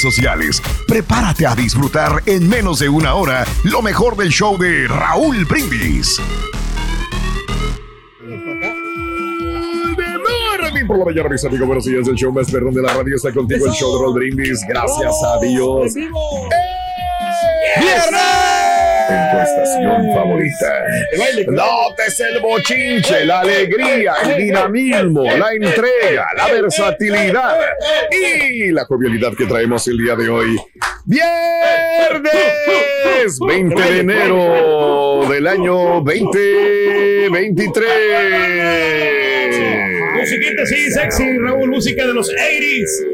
sociales. Prepárate a disfrutar en menos de una hora lo mejor del show de Raúl Brindis. por la mañana, mis amigos. Buenos días. El show más perrón de la radio está contigo. El show de Raúl Brindis. Gracias a Dios. ¡Viernes! En tu estación favorita. Notes el bochinche, la alegría, el dinamismo, la entrega, la versatilidad y la jovialidad que traemos el día de hoy. Viernes 20 de enero del año 2023. Musiquita así, sexy, Raúl, música de los 80s.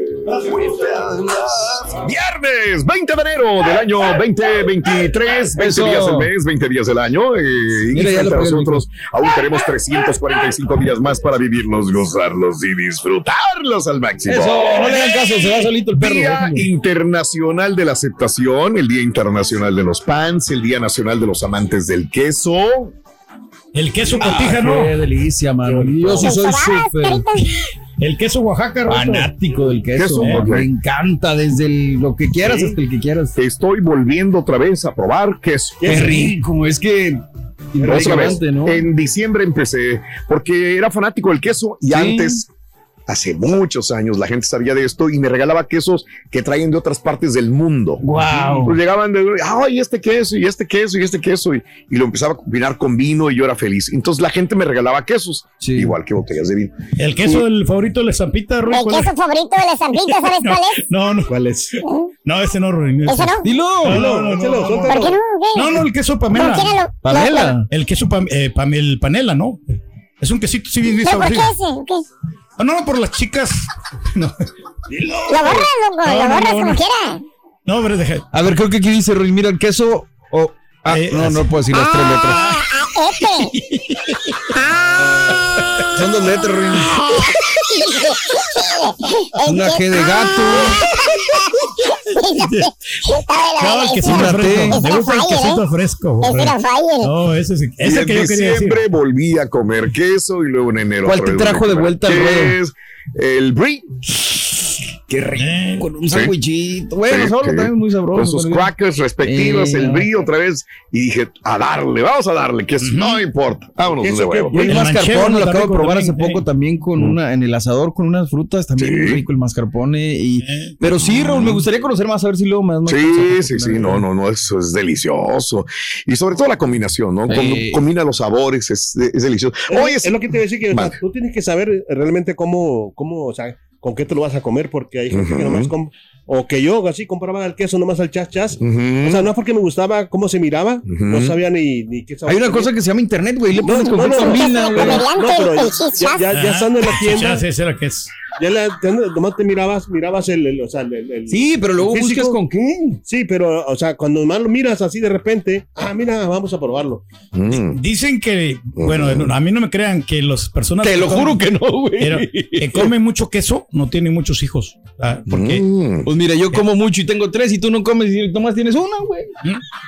Viernes 20 de enero del año 2023, 20 Eso. días del mes, 20 días del año. eh, y Mira, frente a nosotros aún tenemos 345 días más para vivirlos, gozarlos y disfrutarlos al máximo. Eso, no le hagan caso, se va solito el perro. Día. Internacional de la Aceptación, el Día Internacional de los Pants, el Día Nacional de los Amantes del Queso. El queso Ah, cotija, ¿no? Qué delicia, mano. Yo sí soy súper El queso Oaxaca, fanático del queso. Queso, eh. Me encanta desde el- lo que quieras Sí. hasta el que quieras. Estoy volviendo otra vez a probar queso. Qué rico, es que Otra vez. En diciembre empecé porque era fanático del queso y Sí. antes, hace muchos años, la gente sabía de esto y me regalaba quesos que traen de otras partes del mundo. Wow. Pues llegaban de, ay, este queso y este queso y este queso y, y lo empezaba a combinar con vino y yo era feliz. Entonces la gente me regalaba quesos, Sí. igual que botellas de vino. El queso del favorito de la estampita, Ruiz. El ¿cuál es? queso favorito de la estampita, ¿sabes cuál es? No, no. ¿Cuál es? No, ese no, Ruiz. ¿Eso no? Dilo. No, no, no, no, no. ¿Por qué no? ¿Qué? No, no, el queso ¿Por qué Pamela. no lo- Pamela. lo- El queso pam, eh, pam- el panela, ¿no? Es un quesito, sí, bien bien ¿Pero por qué ese? ¿Qué? Ah, no, no, por las chicas. No, Lo borras, loco, No, lo no, borras no, como no. quiera. no, hombre, deja. A ver, creo que aquí dice Ruiz, mira el queso o... Ah, Eh, no, no puedo decir las tres letras. Ah, ah. Ah. Son dos letras, Ruiz. El Una G de gato. No, el quesito Una fresco. Me gusta el quesito ¿eh? fresco. No, ese sí. Ese en que yo quería decir. diciembre volví a comer queso y luego en enero. ¿Cuál te trajo de vuelta al ruedo? queso. El brie. Qué rico. Eh, Con un Sí. sandwichito. Bueno, Sí, solo sí. también muy sabroso. Con sus crackers respectivos, Eh. el brillo otra vez. Y dije, a darle, vamos a darle, que no importa. Vámonos de huevo. El El mascarpone lo acabo de probar hace poco eh. también con una en el asador con unas frutas también Sí. muy rico el mascarpone y Eh. pero sí Raúl me gustaría conocer más a ver si luego más más Sí, sí, sí, no, no, no, eso es delicioso. Y sobre todo la combinación, ¿no? Cuando combina los sabores, es, es delicioso. Oye, es, es lo que te iba a decir que o sea, Vale. tú tienes que saber realmente cómo, cómo, o sea, con qué te lo vas a comer, porque hay gente que Ujú. nomás com- o que yo así compraba el queso nomás al chas chas. Ujú. O sea, no es porque me gustaba cómo se miraba, Ujú. no sabía ni, ni qué sabor Hay una tenía. cosa que se llama internet, güey, le pones No, con no, no, combina, no, pero ya, ya, ya estando en la tienda, Ya sé, ese era que es. Ya la, ya nomás te mirabas, mirabas el, el- o sea, el, Sí, pero luego buscas con qué. Sí, pero, o sea, cuando más lo miras así de repente, ah, mira, vamos a probarlo. Mm. Dicen que, bueno, no, a mí no me crean que las personas. Te lo comen- juro que no, güey. pero que comen mucho queso no tienen muchos hijos. Ah, Porque. Mm. Pues mira, yo como mucho y tengo tres y tú no comes y nomás tienes una, güey.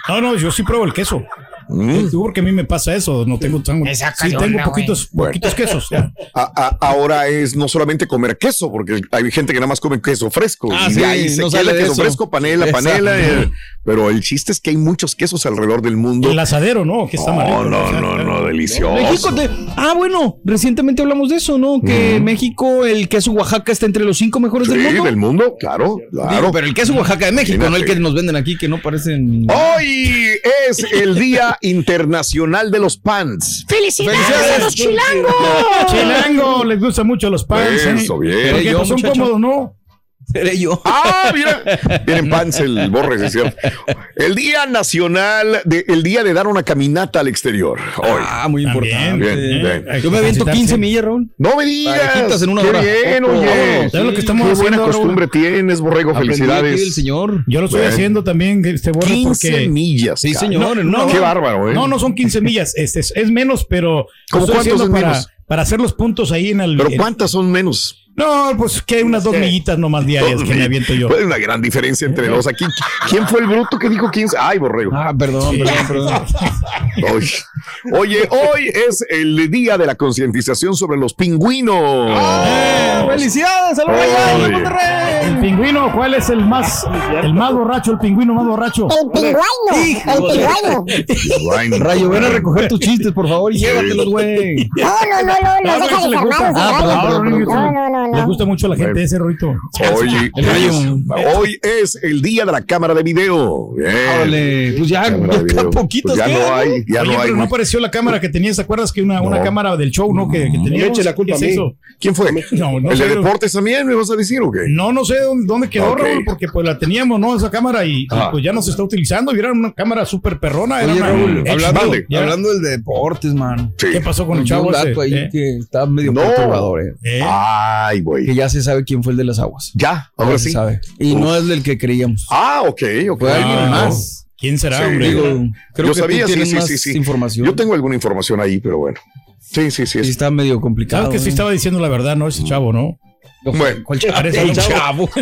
No, no, yo sí pruebo el queso. Mm. Porque a mí me pasa eso, no tengo tan, sí, tengo poquitos, poquitos quesos. ya. A- a- ahora es no solamente comer queso, porque hay gente que nada más come queso fresco. Ah, y sí, ahí se no sale queso eso. fresco, panela, Exacto. panela. eh, pero el chiste es que hay muchos quesos alrededor del mundo. El asadero, ¿no? Que está no, rico, no, o sea, no, no, delicioso. México te- Ah, bueno, recientemente hablamos de eso, ¿no? Que México, el queso Oaxaca está entre los cinco mejores Sí, del mundo. del mundo, claro, claro. Digo, pero el queso Oaxaca de México, no el que nos venden aquí, que no parecen. Hoy es el Día Internacional de los Pants. ¡Felicidades, a los chilangos! Chilango, les gusta mucho los pants. ¿eh? Eso, bien. Porque Yo, pues, son muchacho. cómodos, ¿no? Seré yo. Ah, mira, tienen pants el borre, sí es cierto. El Día Nacional, de, el día de dar una caminata al exterior. Hoy. Ah, muy También, importante. Bien, bien. Yo me aviento ejercitarse. 15 millas, Raúl. No me digas. En una Qué hora. bien, Ojo, oye. ¿Sabes lo que estamos Qué haciendo, buena Raúl? costumbre tienes, Borrego. Aprendí Felicidades. del señor. Yo lo estoy haciendo también, este borre, 15 porque. millas. Sí, señor. no, hora. Qué bárbaro, ¿eh? No, no son 15 millas, este es, es menos, pero. ¿Cómo cuántos es para, menos? para hacer los puntos ahí en el. Pero ¿cuántas son menos? No, pues que hay unas dos millitas nomás diarias que me aviento yo. Pues una gran diferencia entre dos. Aquí, ¿quién fue el bruto que dijo 15? Ay, Borrego. Ah, perdón, perdón, perdón. Oye, oye, hoy es el día de la concientización sobre los pingüinos. ¡Eh! ¡Felicidades Monterrey! El pingüino, ¿cuál es el más, el más borracho, el pingüino más borracho? El pingüino. El pingüino. Rayo, ven a recoger tus chistes, por favor, y llévatelos, güey. No, no, no, no, No, deja desarmados. Ah. No, no, no, no. gusta mucho a la gente ese rolito. Hoy, rayo. hoy es el día de la cámara de video. Órale, pues ya, ya video. poquitos Pues ya no hay, ya Oye, no hay. pero no apareció la cámara que tenías, ¿te acuerdas que una, una No. cámara del show, no? Que, que me teníamos. eche la culpa ¿Qué a es mí. eso? ¿Quién fue? No, no ¿El sé. de deportes también me vas a decir o qué? No, no sé dónde, dónde quedó, Ok. Raúl, porque pues la teníamos, ¿no? Esa cámara y, y, Ah. pues ya no se está utilizando. Y era una cámara súper perrona. Era Oye, una Raúl, X hablando, hablando del deportes, man. Sí. ¿Qué pasó con el chavo un dato ahí ¿Eh? que está medio perturbador, eh. ¿Eh? Ay, Que ya se sabe quién fue el de las aguas. Ya, Ya ahora se sí. sabe. Y no es del que creíamos. Ah, ok, ok. Fue alguien Ah, más. ¿Quién será, Sí. hombre? Digo, creo Yo que sabía, tú sí, sí, más sí, sí. información. Yo tengo alguna información ahí, pero bueno. Sí, sí, sí. Sí, está medio complicado. Sabes que sí estaba diciendo la verdad, ¿no? Ese chavo, ¿no? Bueno, ¿Cuál chavo? Parece El un chavo.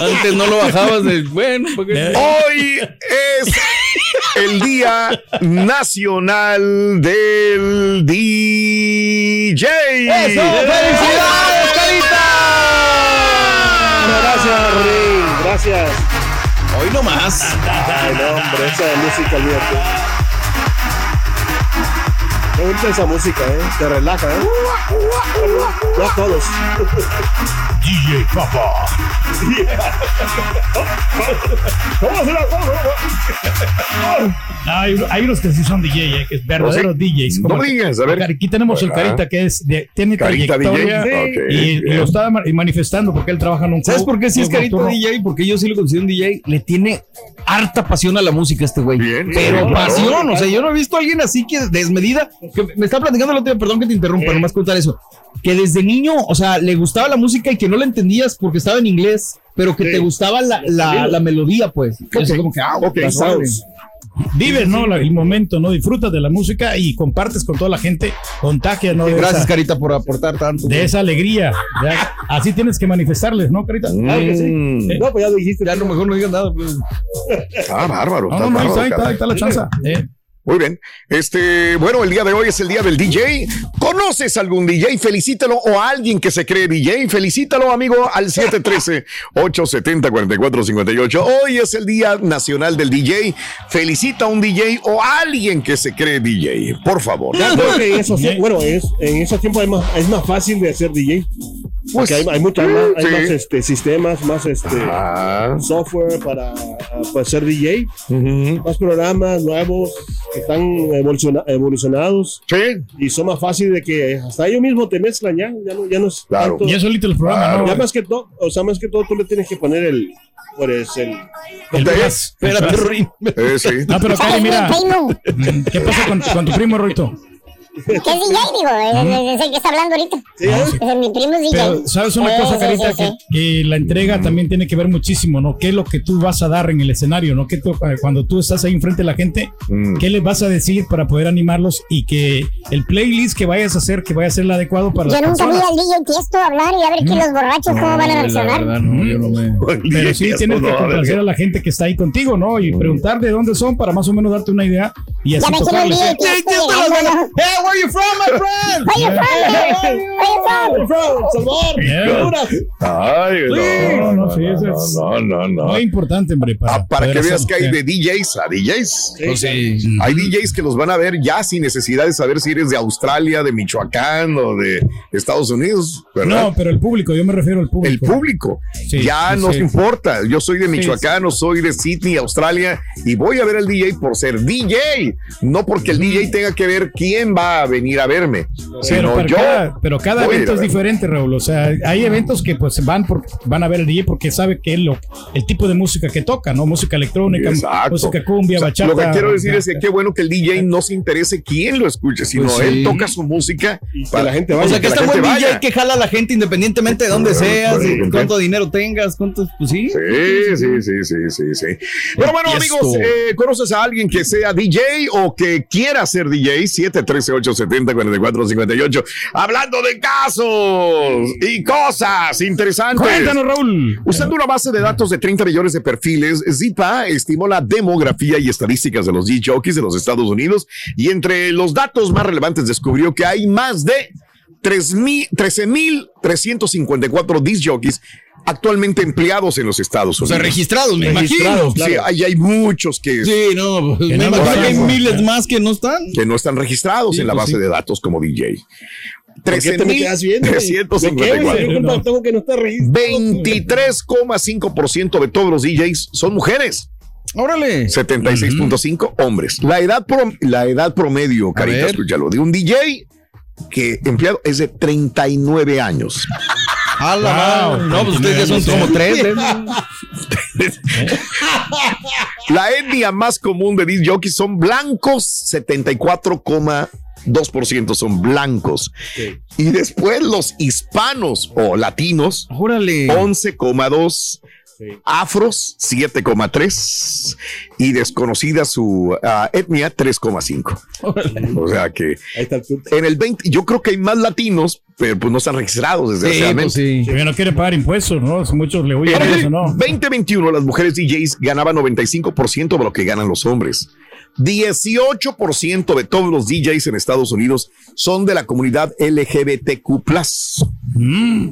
Antes no lo bajabas de. Bueno, porque. Hoy es el Día Nacional del DJ. ¡Eso! ¡Felicidades, Carita! Gracias, Rey. Gracias. Hoy no más. Ay, no, hombre, esa música, olvídate. Me gusta esa música, ¿eh? Te relaja, ¿eh? No a todos. DJ Papa. Hay, hay unos que sí son DJ, eh, que es verdaderos ¿Oh, sí? DJs. No como digas, a ver. Aquí tenemos el. Carita que es de, tiene Carita trayectoria DJ. Y, lo estaba ma- manifestando porque él trabaja en un ¿Sabes por qué si es nocturno. DJ? Porque yo sí lo considero un DJ. Le tiene harta pasión a la música este güey. Bien, Pero sí, claro. pasión. O sea, yo no he visto a alguien así que desmedida. Que me está platicando el otro día, perdón que te interrumpa, nomás contar eso. Que desde niño, o sea, le gustaba la música y que no la entendías porque estaba en inglés, pero que te gustaba la, la, la melodía, pues. Entonces, como que, ah, Ok. Vives, ¿no? El momento, ¿no? Disfrutas de la música y compartes con toda la gente, contagias, ¿no? De Gracias, esa, Carita, por aportar tanto. de esa alegría. ¿ya? Así tienes que manifestarles, ¿no, Carita? Claro que sí. Mm. No, pues ya lo dijiste. Ya a lo mejor no digas nada. pues. Ah, bárbaro. No, está no, bárbaro, ahí está, ahí está la chanza. Eh. Muy bien. Este, bueno, el día de hoy es el día del DJ. ¿Conoces algún DJ? Felicítalo o a alguien que se cree DJ. Felicítalo, amigo, al 713-870-4458. Hoy es el día nacional del DJ. Felicita a un DJ o a alguien que se cree DJ. Por favor. Ya creo que en esos, bueno, es, en esos tiempos es más, es más fácil de hacer DJ. Pues, Porque hay, hay muchas más, hay sí. más este, sistemas, más este, Ah, software para, para ser DJ, más programas nuevos están evoluciona- evolucionados Sí, y son más fáciles de que hasta ellos mismos te mezclan ya, ya no, ya no es Claro. tanto- Y es solito el programa, Claro. ¿no? ya más que todo, o sea, más que todo tú le tienes que poner el, pues el, El ¿Dónde brass. Espérate, Rin. eh, sí. Ah, pero Cari, mira, mm, ¿qué pasa con, con tu primo, Roito? ¿Qué es DJ, digo? Es, es el que está hablando ahorita. Es el- mi primo es DJ. Pero, ¿sabes una Sí, cosa, sí, Carita? sí, sí. Que, que la entrega también tiene que ver muchísimo, ¿no? ¿Qué es lo que tú vas a dar en el escenario, ¿no? ¿Qué tú- eh, cuando tú estás ahí enfrente de la gente, Mm. ¿qué les vas a decir para poder animarlos y que el playlist que vayas a hacer, que vaya a ser el adecuado para Yo las nunca vi al DJ Tiesto hablar y a ver que los borrachos cómo van a reaccionar. Pero sí tienes que complacer a la gente que está ahí contigo, ¿no? Y preguntar de dónde son para más o menos darte una idea y así Ya me quiero el tocarles. DJ Tiesto llegando, ¿no? Hey, where you from, my friend? Where you from? Where you from? Salvador. Yeah. Honduras. Ay, No, no, sí, eso es no, no, no. muy importante, hombre. Para, Ah, para que veas que hay de DJs a DJs. Oh, sí. Hay DJs que los van a ver ya sin necesidad de saber si eres de Australia, de Michoacán o de Estados Unidos, ¿verdad? No, pero el público, yo me refiero al el público. público. Sí, ya sí, no sí. importa. Yo soy de Sí, Michoacán o soy de Sydney, Australia, y voy a ver al DJ por ser DJ, no porque el DJ tenga que ver quién va a venir a verme, Pero, sino pero yo. cada, pero cada evento es diferente, Raúl. O sea, hay eventos que pues van por, van a ver el DJ porque sabe que es lo, el tipo de música que toca, ¿no? Música electrónica, Exacto. música cumbia, O sea, bachata. Lo que quiero decir es que qué bueno que el DJ no se interese quién lo escuche, sino Pues sí. él toca su música Y que para la gente O vaya. sea, que la está buen vaya. DJ que jala a la gente independientemente de dónde seas, cuánto dinero tengas, cuántos, pues sí. Sí, sí, sí, sí, sí, sí. Pero bueno, amigos, eh, ¿conoces a alguien que sea DJ o que quiera ser DJ? 713-870-4458. Hablando de casos y cosas interesantes. Cuéntanos, Raúl. Usando una base de datos de 30 millones de perfiles, Zipa estimó la demografía y estadísticas de los jockeys de los Estados Unidos y entre los datos más relevantes descubrió que hay más de 3,000 13.354 disc jockeys actualmente empleados en los Estados O Unidos. sea, registrados, me imagino. Registrados, Sí, ahí hay muchos que, Sí, no, pues, Que me no imagino hay miles más que no están. que no están registrados Sí, en la pues base sí. de datos como DJ. ¿Por qué te me quedas viendo? güey? ¿De qué, güey? 354. ¿Qué culpa tengo que no está registrado? 23,5% de todos los DJs son mujeres. Órale. 76.5 hombres. La edad, prom- la edad promedio, Carita, escúchalo, de un DJ que empleado es de 39 años. A la Wow, madre. No, pues ustedes ya son como tres. ¿eh? La etnia más común de disc jockeys son blancos, 74,2% son blancos. Y después los hispanos o latinos, Órale. 11,2. Afros 7,3 y desconocida su ah, etnia 3,5. O sea que Ahí está el punto. en el 20, yo creo que hay más latinos, pero pues no están registrados Sí, desgraciadamente. pues sí. Que no quieren pagar impuestos, ¿no? Muchos le huyen eso, ¿no? 2021 las mujeres DJs ganaban 95% de lo que ganan los hombres. 18% de todos los DJs en Estados Unidos son de la comunidad LGBTQ+. Mm.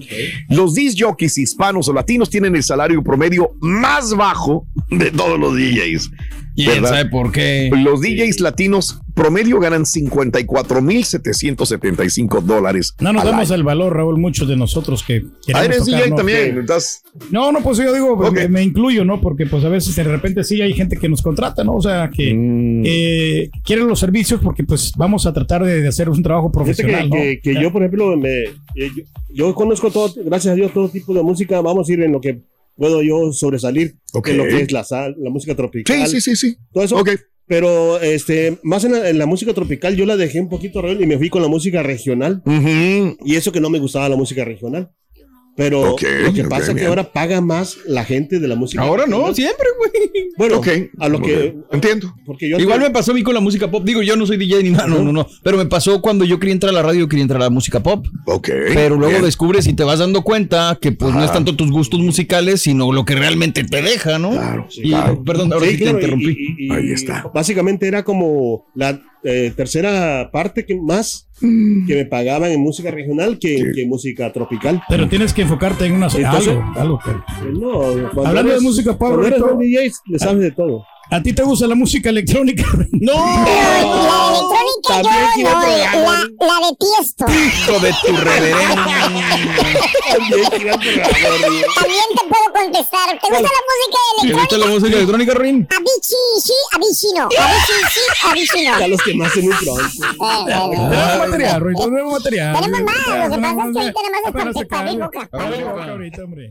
Los disc jockeys hispanos o latinos tienen el salario promedio más bajo de todos los DJs. ¿Quién ¿verdad? sabe por qué? Los DJs latinos promedio ganan 54,775 dólares. No nos damos año. el valor, Raúl, muchos de nosotros que Ah, queremos eres tocar, DJ ¿no? también. estás- No, no, pues yo digo, pues, me, me incluyo, ¿no? Porque pues a veces de repente sí hay gente que nos contrata, ¿no? O sea, que Mm. eh, quieren los servicios porque pues vamos a tratar de, de hacer un trabajo profesional, que, ¿no? que- que yo, por ejemplo, me, eh, yo, yo conozco todo, gracias a Dios, todo tipo de música. Vamos a ir en lo que puedo yo sobresalir, en lo que es la, sal- la música tropical. Sí, sí, sí, sí. Todo eso. Pero este, más en la, en la música tropical, yo la dejé un poquito y me fui con la música regional. Y eso que no me gustaba la música regional. Pero lo que pasa es que ahora paga más la gente de la música. Ahora no, siempre, güey. Bueno, a lo que. Entiendo. Porque yo Igual me pasó a mí con la música pop. Digo, yo no soy DJ ni nada, no, no, no. Pero me pasó cuando yo quería entrar a la radio, quería entrar a la música pop. Ok. Pero luego bien. descubres y te vas dando cuenta que pues no es tanto tus gustos musicales, sino lo que realmente te deja, ¿no? Claro, Y- claro. Perdón, ahora Sí, sí, claro, te y- interrumpí. y- y- Ahí está. Básicamente era como la eh, tercera parte que más que me pagaban en música regional que, Sí. que en música tropical. Pero tienes que enfocarte en una Entonces- algo, algo que- Eh, No, Hablando de música eres DJ, le sabes de todo. ¿A ti te gusta la música electrónica? ¡No! La electrónica También yo quiero no, la, la de Tiesto. Hijo de tu reverenda. También te puedo contestar. ¿Te gusta la música ¿Te gusta electrónica? la música electrónica, Rin? Abichi, sí, abichi no. Abichi, sí, abichi no. Ya los que más en un eh. Tenemos material, Ruiz, tenemos material. Tenemos más, lo que pasa es que ahí tenemos Apenas el se para boca. Abre boca ahorita, hombre.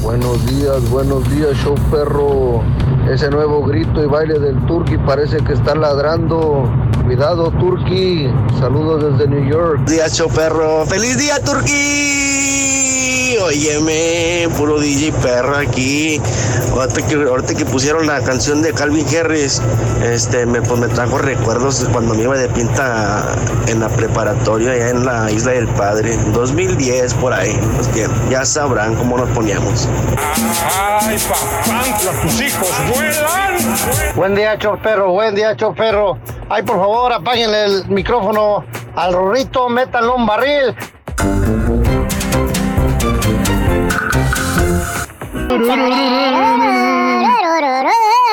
Buenos días, buenos días, show perro. Ese nuevo grito y baile del Turqui parece que está ladrando. Cuidado, Turqui. Saludos desde New York. Día, show perro. ¡Feliz día, Turqui! Óyeme, puro DJ perro aquí. Ahorita que, ahorita que pusieron la canción de Calvin Harris, este, me, pues me trajo recuerdos de cuando me iba de pinta en la preparatoria allá en la Isla del Padre. 2010 por ahí. Pues que ya sabrán cómo nos poníamos. ¡Ay, papá! ¡Tus hijos vuelan! Buen día, choferro, buen día, choferro. Ay, por favor, apáguenle el micrófono al rorrito, métanlo un barril. La la la la la la la la.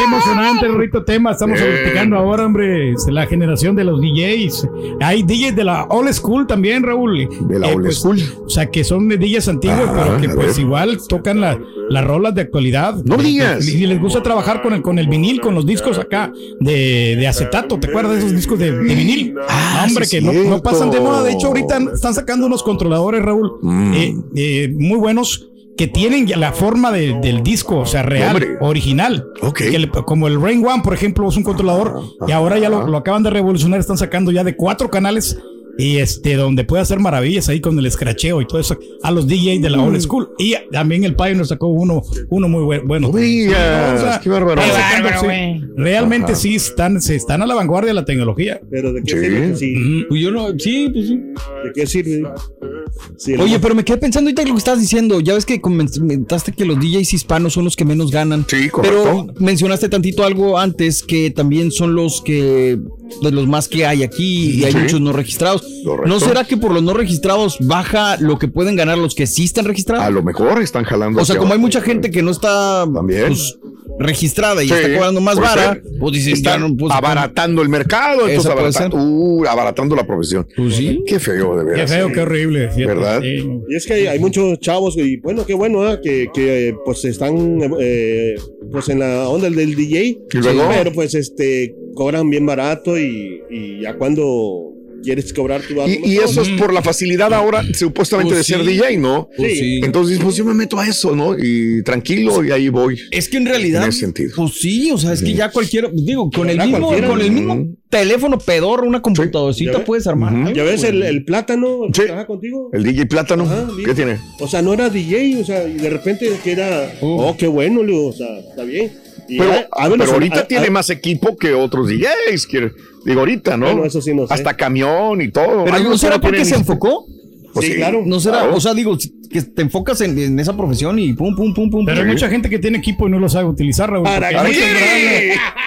Qué emocionante, Rito tema. Estamos platicando ahora, hombre. Es la generación de los DJs. Hay DJs de la old school también, Raúl. De la Eh, old pues, school. O sea, que son de DJs antiguos, Ah, pero que pues ver. igual tocan la- las rolas de actualidad. No Eh, digas. Y les gusta trabajar con el, con el vinil, con los discos acá de, de acetato. ¿Te acuerdas de esos discos de, de vinil? Ah, hombre, sí que no, no pasan de moda. De hecho, ahorita están sacando unos controladores, Raúl, Mm. eh, eh, muy buenos que tienen ya la forma de- del disco, o sea, real, Hombre. original. Como el Rain One, por ejemplo, es un controlador y ahora ya lo, lo acaban de revolucionar, están sacando ya de cuatro canales y este donde puede hacer maravillas ahí con el escracheo y todo eso a los DJs de la old school. Y también el Pioneer sacó uno, uno muy buen- bueno. No digas, qué bárbaro. sacando, sí. Realmente Ajá. sí están, se están a la vanguardia de la tecnología. Pero de qué Sí. sirve si- Pues yo no, sí, pues sí. ¿De qué sirve? Sí, Oye, pero me quedé pensando ahorita en lo que estabas diciendo. Ya ves que comentaste que los DJs hispanos son los que menos ganan. Sí, correcto. Pero mencionaste tantito algo antes que también son los que de los más que hay aquí y hay Sí. muchos no registrados. Correcto. ¿No será que por los no registrados baja lo que pueden ganar los que sí están registrados? A lo mejor están jalando. O sea, como hay mucha gente que no está También. pues, registrada y Sí, está cobrando más vara, ser. pues dicen, Están no, pues, abaratando el mercado, entonces abarata- uh, abaratando la profesión. Pues sí. Qué feo, de Qué veras. feo, qué horrible. ¿Verdad? Sí. Y es que hay, hay muchos chavos y bueno, qué bueno, ¿ah? que, que eh, pues están eh, pues en la onda del DJ, Y luego- pero pues este cobran bien barato y, y ya cuando quieres cobrar tu Y, y eso es por la facilidad ahora, supuestamente, Pues de ser sí. DJ, ¿no? Pues sí. Entonces, pues yo me meto a eso, ¿no? Y tranquilo, y ahí voy. Es que en realidad, En ese sentido. pues sí, o sea, es que ya cualquiera, digo, con el mismo, cualquiera. con el mismo teléfono pedorro, una ¿Ya computadorcita puedes armar. ¿Ya ves el, el plátano el que Sí. trabaja contigo? El DJ Plátano, Ajá, ¿qué tiene? O sea, no era DJ, o sea, y de repente que era, Uh. oh, qué bueno, o sea, está bien. Pero, pero ahorita a- tiene a- más equipo que otros DJs. digo, ahorita, ¿no? Bueno, eso sí no sé. Hasta camión y todo. Pero no será porque se enfocó. Pues Sí, claro. No será, Claro. o sea, digo, que te enfocas en, en esa profesión y pum, pum, pum, pum. Pero hay mucha gente que tiene equipo y no lo sabe utilizar, Raúl. ¿Para hay grandes-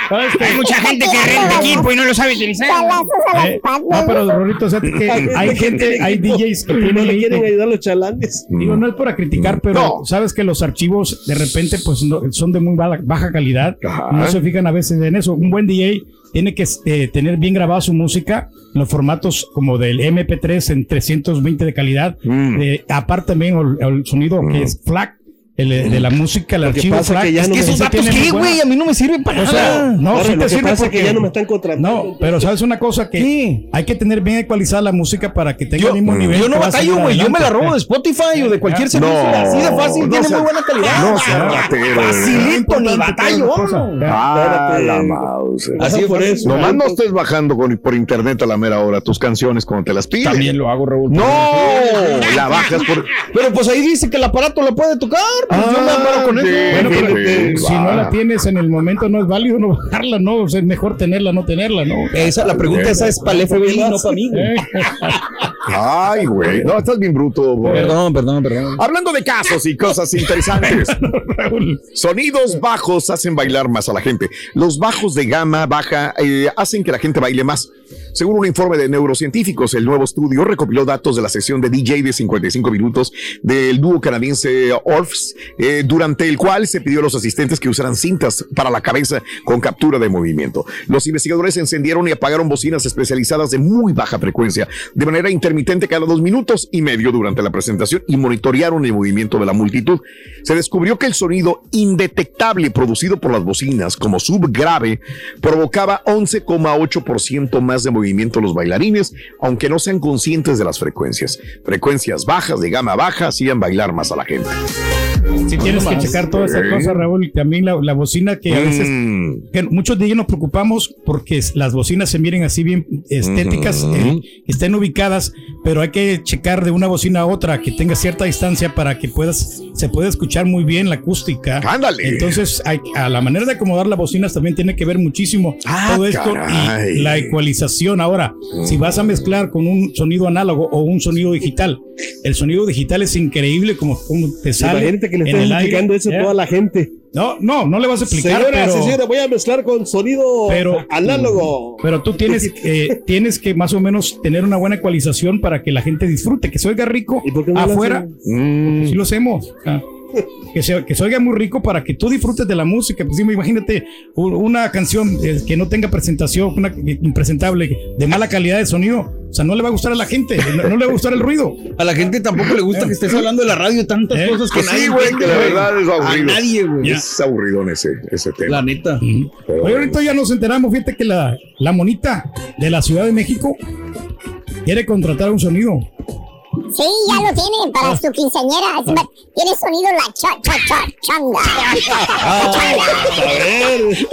¿Sabes qué? Hay mucha gente que renta equipo y no lo sabe utilizar. Eh, no, pero Rorrito, o sea, que hay gente, hay DJs que no tienen le quieren los chalanes. Digo, no es para criticar, pero No. sabes que los archivos de repente pues no- son de muy baja, baja calidad. Ajá. No se fijan a veces en eso. Un buen DJ tiene que este, tener bien grabada su música en los formatos como del MP3 en 320 de calidad. Mm. Eh, aparte también el, el sonido que es FLAC, el, de la música, el Lo que archivo pasa FLAC. que ya es no que esos ¿Esos datos qué, güey? A mí no me sirven para O sea, nada. no, Ahora, sí te sirve pasa porque que ya no me están contratando. No, pero sabes una cosa que ¿Qué? hay que tener bien ecualizada la música para que tenga Yo, el mismo nivel. yo no batallo, güey. Yo me la robo de Spotify o de cualquier No, servicio. así de fácil, no tiene sea- muy buena calidad. no Facilito, ni batallo. Ah, Espérate. la mouse. Así es por eso. Nomás no estés bajando por internet a la mera hora tus canciones cuando te las piden. lo hago, Raúl. No, la bajas por. Pero pues ahí dice que el aparato la puede tocar. Pues yo me amparo con sí, eso. Bueno, pero, si va. no la tienes en el momento, no es válido no bajarla, ¿no? O sea, es mejor tenerla, no tenerla, ¿no? Esa, la pregunta esa es para el FBI, no para mí. güey. Eh, Ay, güey. No, estás bien bruto. güey. Perdón, perdón, perdón. Hablando de casos y cosas interesantes. Sonidos bajos hacen bailar más a la gente. Los bajos de gama baja eh, hacen que la gente baile más. Según un informe de neurocientíficos, el nuevo estudio recopiló datos de la sesión de DJ de 55 minutos del dúo canadiense Orfs, eh, durante el cual se pidió a los asistentes que usaran cintas para la cabeza con captura de movimiento. Los investigadores encendieron y apagaron bocinas especializadas de muy baja frecuencia, de manera intermitente cada dos minutos y medio durante la presentación y monitorearon el movimiento de la multitud. Se descubrió que el sonido indetectable producido por las bocinas como subgrave provocaba 11,8% más de movimiento a los bailarines, aunque no sean conscientes de las frecuencias. Frecuencias bajas de gama baja hacían bailar más a la gente. Si tienes que checar toda esa cosa, Raúl, y también la, la bocina que a veces Mm. que muchos de ellos nos preocupamos porque las bocinas se miren así bien estéticas, eh, estén ubicadas, pero hay que checar de una bocina a otra que tenga cierta distancia para que puedas se pueda escuchar muy bien la acústica. Ándale. Entonces, hay- a la manera de acomodar las bocinas también tiene que ver muchísimo Ah, todo esto caray. y la ecualización. Ahora, si vas a mezclar con un sonido análogo o un sonido digital, el sonido digital es increíble como, como te sale que le en estés aire. explicando eso a toda la gente. No, no, no le vas a explicar. Señora, pero, señora, voy a mezclar con sonido pero, análogo. Pero tú tienes, eh, tienes que más o menos tener una buena ecualización para que la gente disfrute, que se oiga rico por qué no lo afuera. sí lo hacemos. Ah, Que se, que se oiga muy rico para que tú disfrutes de la música. Pues sí, imagínate una canción eh, que no tenga presentación, una impresentable, de mala calidad de sonido. O sea, no le va a gustar a la gente, no, no le va a gustar el ruido. A la gente tampoco le gusta que estés hablando de la radio tantas Eh, cosas que Pues nadie sí, güey, que la verdad es aburrido. A nadie, güey. Es aburridón ese, ese tema. La neta. Pero Oye, ahorita ya nos enteramos, fíjate que la, la monita de la Ciudad de México quiere contratar un sonido. Sí, ya lo tienen para su quinceañera. Es más, Tiene sonido la cha cha cha changa. A ver,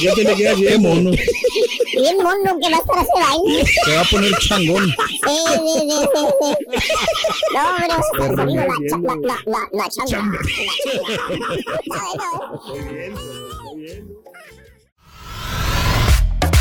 ¿qué tiene que hacer? Qué mono. Bien mono que va a estar ese baile. Te va a poner changón. Sí, sí, sí, sí. No, pero el sonido la la, la, la, la changa.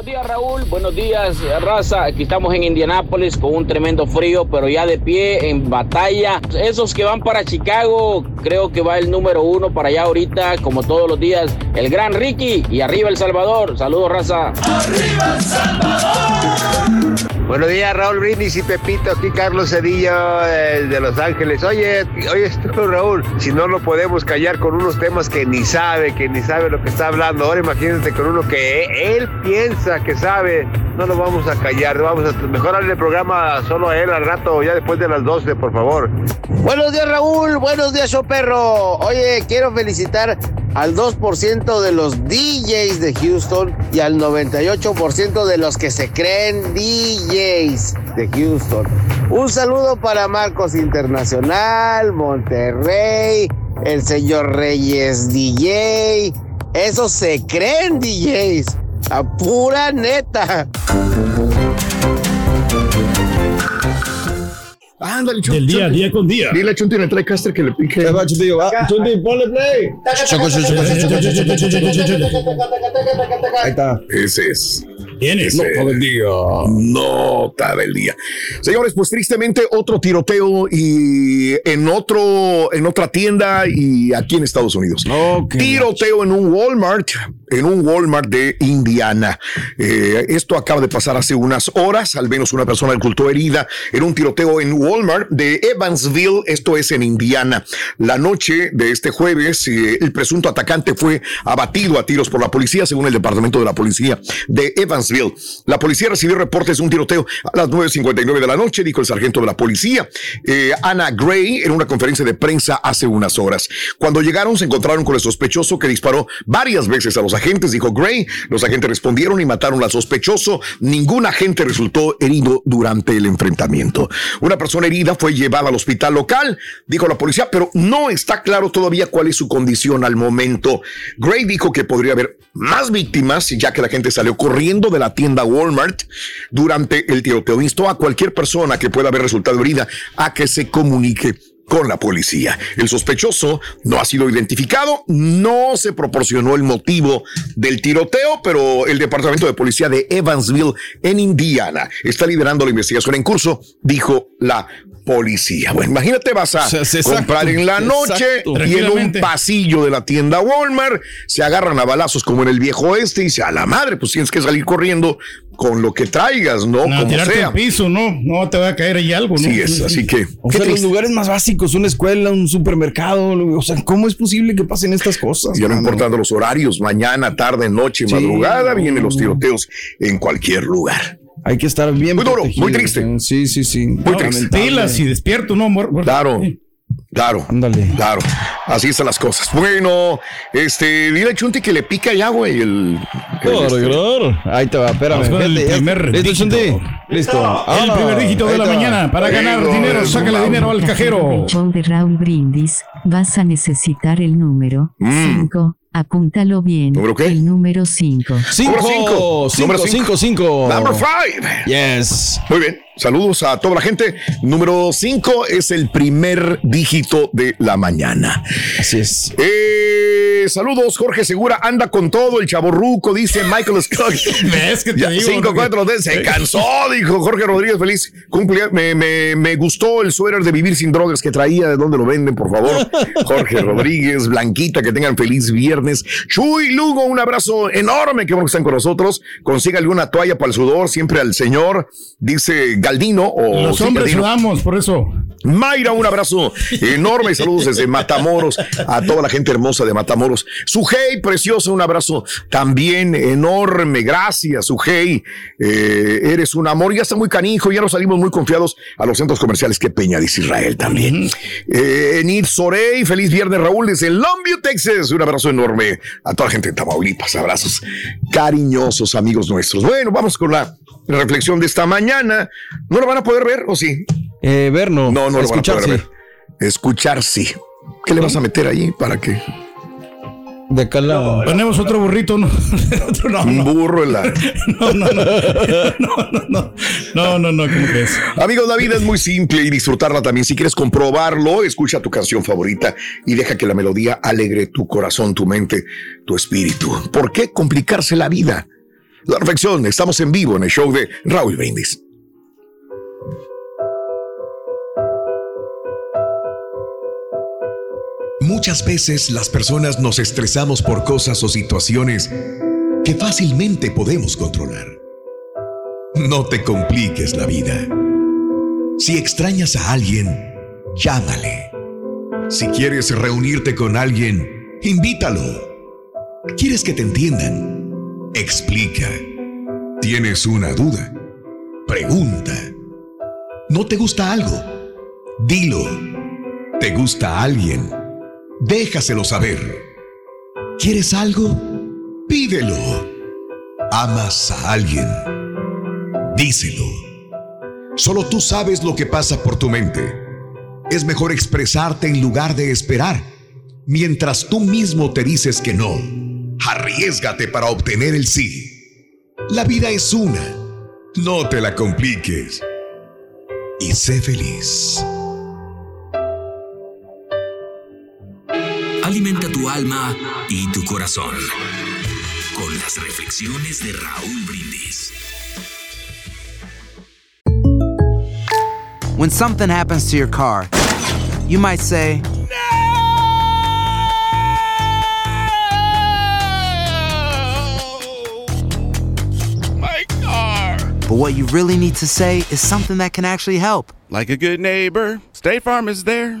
Buenos días Raúl, buenos días raza. Aquí estamos en Indianápolis con un tremendo frío, pero ya de pie en batalla. Esos que van para Chicago, creo que va el número uno para allá ahorita, como todos los días, el gran Ricky y arriba El Salvador. Saludos raza. Buenos días, Raúl Brindis y Pepito. Aquí Carlos Cedillo eh, de Los Ángeles. Oye, oye, tú, Raúl, si no lo podemos callar con unos temas que ni sabe, que ni sabe lo que está hablando. Ahora imagínate con uno que él piensa que sabe. No lo vamos a callar. Vamos a mejorarle el programa solo a él al rato, ya después de las 12, por favor. Buenos días Raúl, buenos días show perro. Oye, quiero felicitar al 2% de los DJs de Houston y al 98% de los que se creen DJs de Houston. Un saludo para Marcos Internacional, Monterrey, el señor Reyes DJ. Esos se creen DJs. A pura neta. Ándale, Del día a día con día. Dile a Chunti en el Tricaster que le pique. va, Chunti, va. Chunti, ponle play. Ahí está. Ese es. ¿Tienes? Nota del día. Nota del día. Señores, pues tristemente otro tiroteo y en otro, en otra tienda y aquí en Estados Unidos. tiroteo en un Walmart, en un Walmart de Indiana. Eh, esto acaba de pasar hace unas horas. Al menos una persona resultó herida en un tiroteo en Walmart de Evansville. Esto es en Indiana. La noche de este jueves, eh, el presunto atacante fue abatido a tiros por la policía, según el departamento de la policía de Evansville. La policía recibió reportes de un tiroteo a las 9.59 de la noche, dijo el sargento de la policía, eh, Anna Gray, en una conferencia de prensa hace unas horas. Cuando llegaron, se encontraron con el sospechoso que disparó varias veces a los agentes, dijo Gray. Los agentes respondieron y mataron al sospechoso. Ningún agente resultó herido durante el enfrentamiento. Una persona herida fue llevada al hospital local, dijo la policía, pero no está claro todavía cuál es su condición al momento. Gray dijo que podría haber más víctimas, ya que la gente salió corriendo de la tienda Walmart durante el tiroteo. Instó a cualquier persona que pueda haber resultado herida a que se comunique con la policía. El sospechoso no ha sido identificado, no se proporcionó el motivo del tiroteo, pero el Departamento de Policía de Evansville en Indiana está liderando la investigación en curso, dijo la policía. Bueno, imagínate, vas a exacto, comprar en la noche exacto. y en un pasillo de la tienda Walmart se agarran a balazos como en el viejo oeste y dice, a la madre, pues tienes que salir corriendo con lo que traigas, ¿no? No, como tirarte sea. al piso, no, no te va a caer ahí algo, ¿no? Sí es, así que... O sea, los lugares más básicos, una escuela, un supermercado, o sea, ¿cómo es posible que pasen estas cosas? Ya no importando los horarios, mañana, tarde, noche, Sí. madrugada, vienen los tiroteos en cualquier lugar. Hay que estar bien Muy duro, muy triste. ¿eh? Sí, sí, sí. Muy triste. Pilas y despierto, ¿no? Claro. Claro, Ándale. claro, así están las cosas. Bueno, este, dile a Chunti que le pica ya, güey, el, el- Claro, este- claro. Ahí te va, espérame. Vamos con el vete, primer ¿Listo, dígito. Chunti? Listo. El primer dígito de la mañana para ganar Vengo, dinero. Sácale dinero al cajero. El show de Raúl Brindis, vas a necesitar el número Mm. 5. Apúntalo bien. ¿Número qué? El número 5. Cinco, Número cinco. cinco, Número cinco, cinco. Number five. Yes. Muy bien, saludos a toda la gente. Número 5 es el primer dígito de la mañana. Así es. Eh, saludos, Jorge Segura, anda con todo el chaborruco, dice Michael Scott. ¿Ves que te digo? 5 4 se cansó, dijo Jorge Rodríguez, feliz cumpleaños. Me, me, me gustó el suéter de vivir sin drogas que traía, de dónde lo venden, por favor. Jorge Rodríguez, Blanquita, que tengan feliz viernes. Chuy Lugo, un abrazo enorme, que bueno que están con nosotros. Consígale una toalla para el sudor, siempre al señor, dice Galdino. O Los sí, hombres Galdino. sudamos, por eso. Mayra, un abrazo enorme. Saludos desde Matamoros a toda la gente hermosa de Matamoros. Sujei, precioso, un abrazo también enorme. Gracias, Sujei. Eh, eres un amor. Ya está muy canijo. Ya nos salimos muy confiados a los centros comerciales. Qué peña, dice Israel también. Eh, Enid Sorey, feliz viernes, Raúl, desde Longview, Texas. Un abrazo enorme a toda la gente de Tamaulipas. Abrazos cariñosos, amigos nuestros. Bueno, vamos con la reflexión de esta mañana. ¿No lo van a poder ver o sí? Eh, ver no. No, no lo van a poder sí. ver. Escuchar sí. ¿Qué le vas a meter ahí para que de acá la... otro burrito. No, un burro en la. No, no, no. No, no, no. No, no, ¿cómo que es? Amigos, la vida es muy simple y disfrutarla también. Si quieres comprobarlo, escucha tu canción favorita y deja que la melodía alegre tu corazón, tu mente, tu espíritu. ¿Por qué complicarse la vida? La reflexión, estamos en vivo en el show de Raúl Brindis. Muchas veces las personas nos estresamos por cosas o situaciones que fácilmente podemos controlar. No te compliques la vida. Si extrañas a alguien, llámale. Si quieres reunirte con alguien, invítalo. ¿Quieres que te entiendan? Explica. ¿Tienes una duda? Pregunta. ¿No te gusta algo? Dilo. ¿Te gusta alguien? Déjaselo saber. ¿Quieres algo? Pídelo. ¿Amas a alguien? Díselo. Solo tú sabes lo que pasa por tu mente. Es mejor expresarte en lugar de esperar. Mientras tú mismo te dices que no, arriesgate para obtener el sí. La vida es una. No te la compliques. Y sé feliz. Alimenta tu alma y tu corazón con las reflexiones de Raúl Brindis. When something happens to your car, you might say, My car. but what you really need to say is something that can actually help. Like a good neighbor, State Farm is there.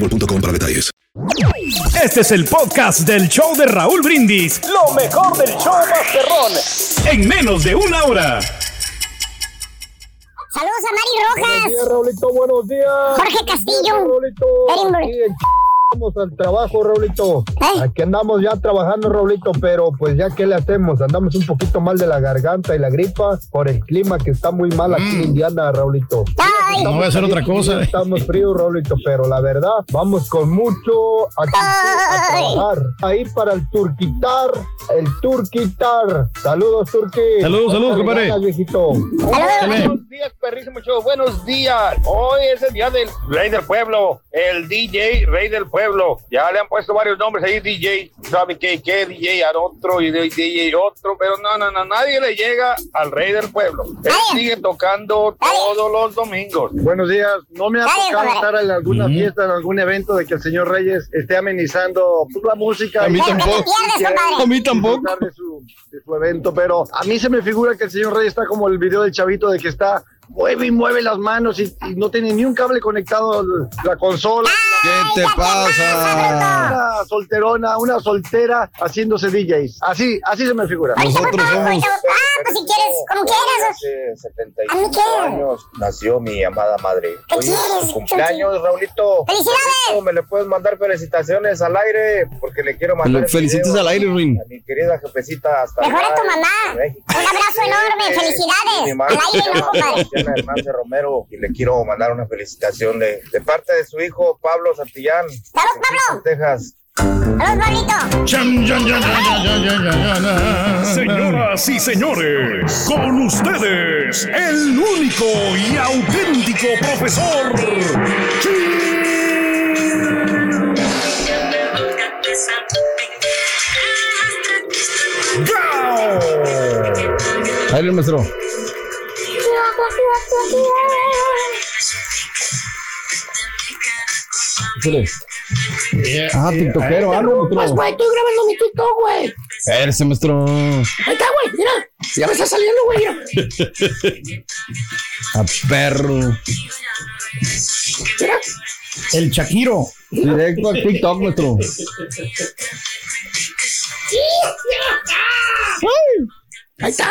boostmobile.com detalles. Este es el podcast del show de Raúl Brindis. Lo mejor del show Masterrón. En menos de una hora. Saludos a Mari Rojas. Buenos días, Raulito, buenos días. Jorge Castillo. Raulito. Edinburgh. Aquí en Vamos al trabajo, Raulito. Aquí andamos ya trabajando, Raulito, pero pues ya qué le hacemos, andamos un poquito mal de la garganta y la gripa por el clima que está muy mal aquí en Indiana, Raulito. No voy a hacer otra cosa. Estamos fríos, Raulito, pero la verdad, vamos con mucho actitud a trabajar. Ahí para el turquitar, el turquitar. Saludos, Turqui. Saludos, saludos, compadre. Buenos días, perrísimo show. Buenos días. Hoy es el día del rey del pueblo, el DJ rey del pueblo. Ya le han puesto varios nombres ahí, DJ. ¿Saben qué? ¿Qué? DJ al otro y DJ otro. Pero no, no, no. Nadie le llega al rey del pueblo. Él sigue tocando todos los domingos. Buenos días. No me ha tocado estar en alguna fiesta, en algún evento de que el señor Reyes esté amenizando pues, la música. A mí tampoco. A mí tampoco. De su, de su evento, pero a mí se me figura que el señor Reyes está como el video del chavito de que está mueve y mueve las manos y, y no tiene ni un cable conectado a la consola. ¿Qué te pasa? Una solterona, una soltera haciéndose DJs. Así, así se me figura. Nosotros somos. Ah, pues si quieres, como quieras. Hace 75 ¿A mí qué? años nació mi amada madre. ¿Qué Hoy es quieres, su cumpleaños, Raulito. ¡Felicidades! Raulito, Me le puedes mandar felicitaciones al aire porque le quiero mandar. Lo video al aire, Ruin. A mi querida jefecita hasta Mejor a tu mamá. Un abrazo enorme. Felicidades. Al aire, no, compadre. Sebastiana Hernández Romero y le quiero mandar una felicitación de, de parte de su hijo Pablo Santillán. ¡Saludos, Pablo! Texas. Señoras y señores, con ustedes, el único y auténtico profesor. Aire, maestro. Échale. Ah, tiktokero, algo, Pues, güey, estoy grabando mi TikTok, güey. Espérese, maestro. Ahí está, güey, mira. Ya me está saliendo, güey, mira. A perro. Mira. El Shakiro. Directo a TikTok, maestro. Ahí está.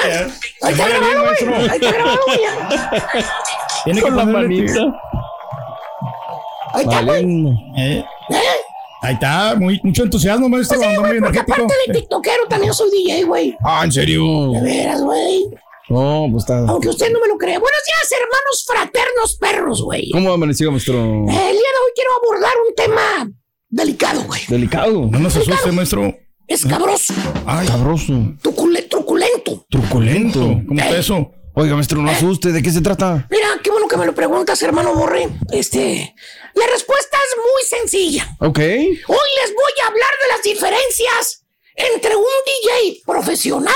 Ahí está grabado, güey. Ahí está grabado, güey. Tiene Con que la manita. Ahí está, güey. Eh, Ahí está, muy, mucho entusiasmo, maestro. Sí, muy güey, porque energético. aparte de tiktokero también soy DJ, güey. Ah, ¿en serio? De veras, güey. No, pues está. Aunque usted no me lo crea. Buenos días, hermanos fraternos perros, güey. ¿Cómo amaneció, maestro? Eh, El día de hoy quiero abordar un tema delicado, güey. Delicado. No nos asuste, maestro. Escabroso, Ay, Sabroso. trucule- truculento. truculento. ¿Cómo está eso? Oiga, maestro, no asuste. ¿De qué se trata? Mira, qué bueno que me lo preguntas, hermano Borre. Este, la respuesta es muy sencilla. Ok. Hoy les voy a hablar de las diferencias entre un DJ profesional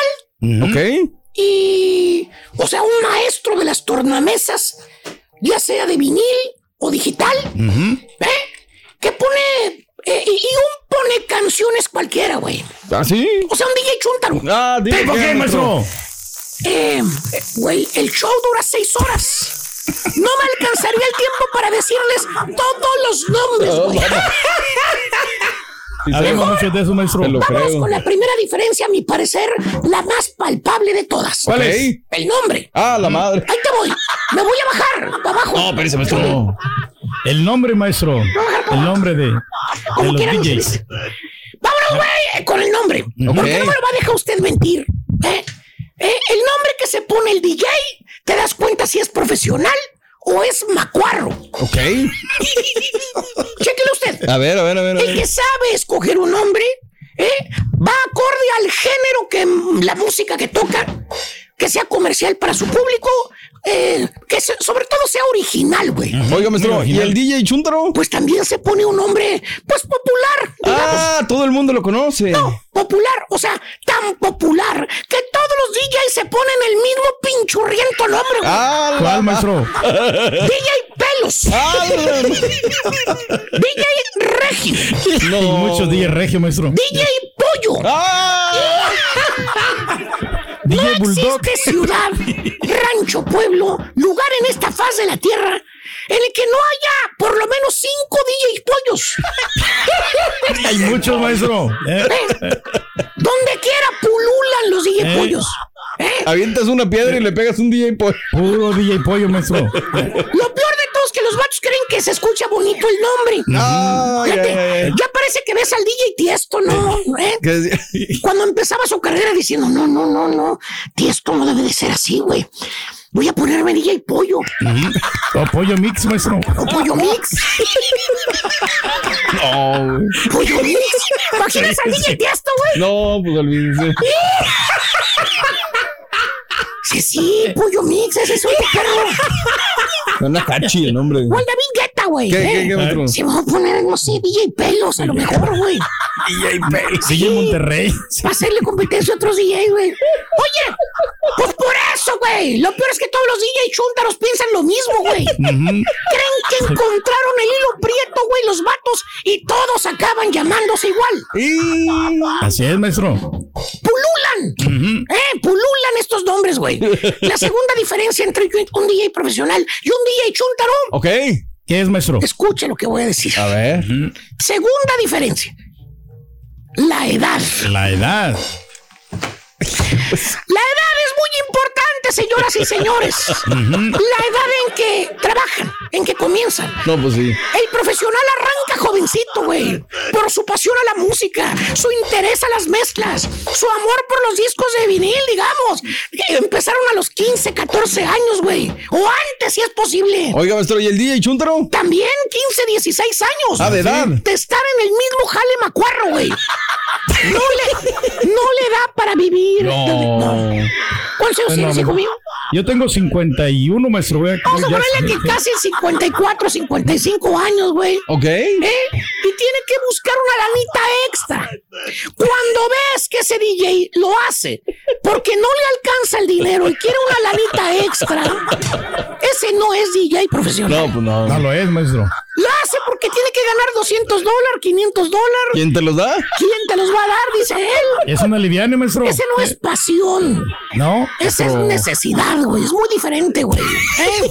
Ok. y, o sea, un maestro de las tornamesas, ya sea de vinil o digital, ¿eh? Que pone, eh, y canciones cualquiera, güey. ¿Ah, sí? O sea, un DJ chúntaro. Ah, dime ¿Por qué, maestro? Eh, güey, el show dura seis horas. No me alcanzaría el tiempo para decirles todos los nombres, güey. Sabemos mucho de eso, maestro. Te lo Vamos creo. con la primera diferencia, a mi parecer, la más palpable de todas. ¿Cuál es? El nombre. Ah, la madre. Ahí te voy. Me voy a bajar para abajo. No, espérese, maestro. El nombre, maestro. El nombre de, los DJs. Vámonos, güey, con el nombre. Porque no me lo va a dejar usted mentir. ¿eh? Eh, el nombre que se pone el DJ, te das cuenta si es profesional o es macuarro. Ok. Chéquele usted. A ver, a ver, a ver. a El ver. que sabe escoger un nombre, ¿eh? va acorde al género que la música que toca, que sea comercial para su público eh, que se- sobre todo sea original, güey. Oiga, maestro, ¿y el DJ Chuntaro? Pues también se pone un nombre, pues popular. digamos. Ah, todo el mundo lo conoce. Popular, o sea, tan popular que todos los DJs se ponen el mismo pinchurriento nombre, güey. Ah, ¿Cuál, maestro? DJ Pelos. DJ Regio. No. Muchos días regio, maestro. DJ Pollo. DJ no Bulldog. existe ciudad, rancho, pueblo, lugar en esta faz de la tierra en el que no haya por lo menos cinco DJ pollos. Hay muchos, maestro. Eh, Donde quiera pululan los DJ Eh. pollos. Avientas una piedra y le pegas un DJ pollo. Puro DJ pollo, maestro. Lo peor de todo es que los vatos creen que se escucha bonito el nombre. No, Fíjate, ya, ya, parece que ves al DJ Tiesto, ¿no? ¿Eh? Cuando empezaba su carrera diciendo, no, no, no, no, Tiesto no debe de ser así, güey. Voy a ponerme DJ Pollo. O pollo mix, maestro. O Pollo Mix. No, güey. Pollo Mix. ¿Imaginas al DJ Tiesto, güey? No, pues olvídense. Sí, sí, Pollo Mix, ese es un perro. Suena catchy el nombre. O el David Guetta, güey. ¿Qué, ¿eh? qué, qué, maestro? Se va a poner, no sé, DJ Pelos, a lo mejor, güey. DJ Pelos. DJ Monterrey. Para hacerle competencia a otros DJ, güey. Oye, pues por eso, güey. Lo peor es que todos los DJ chuntaros piensan lo mismo, güey. Creen que encontraron el hilo prieto, güey, los vatos, y todos acaban llamándose igual. Así es, maestro. Pululan. Eh, pululan estos nombres, güey. La segunda diferencia entre un DJ profesional y un DJ chuntaro. Ok. ¿Qué es, maestro? Escuche lo que voy a decir. A ver. Segunda diferencia. La edad. La edad. La edad es muy importante, señoras y señores. La edad en que trabajan, en que comienzan. No, pues sí. El profesional arranca jovencito, güey. Por su pasión a la música, su interés a las mezclas, su amor por los discos de vinil, digamos. Empezaron a los 15, 14 años, güey. O antes, si es posible. Oiga, maestro, ¿y el DJ Chuntaro? También 15, 16 años. Ah, de edad. De estar en el mismo jale macuarro, güey. No le, no le da para vivir. No. ¿Cuántos años tienes, hijo mío? Yo tengo 51, maestro. Voy a- Vamos a ya- ponerle que casi 54, 55 años, güey. Ok. ¿Eh? Y tiene que buscar una lanita extra. Cuando ves que ese DJ lo hace porque no le alcanza el dinero y quiere una lanita extra, ese no es DJ profesional. No, pues no. No lo es, maestro. 200 dólares, 500 dólares. ¿Quién te los da? ¿Quién te los va a dar? Dice él. Es una liviana, maestro. Ese no es pasión. No. Esa es necesidad, güey. Es muy diferente, güey. ¿Eh?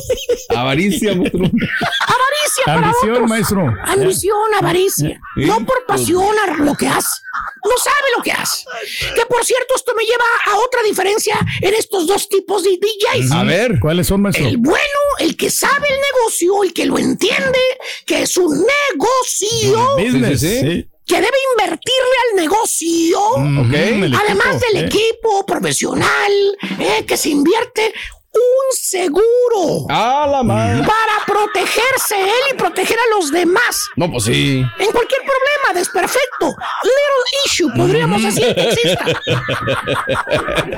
Avaricia, maestro. Avaricia para Ambición, otros. maestro. Ambición, avaricia. No por pasión a lo que hace. No sabe lo que hace. Que por cierto, esto me lleva a otra diferencia en estos dos tipos de DJs. A ver. ¿Cuáles son, maestro? El bueno, el que sabe el negocio, el que lo entiende, que es un negocio. Business. Sí. Que debe invertirle al negocio. Mm, Además equipo, del eh. equipo profesional, eh, que se invierte un seguro Ah, la madre. para protegerse él y proteger a los demás. No, pues sí. En cualquier problema, desperfecto, little issue, podríamos decir que exista.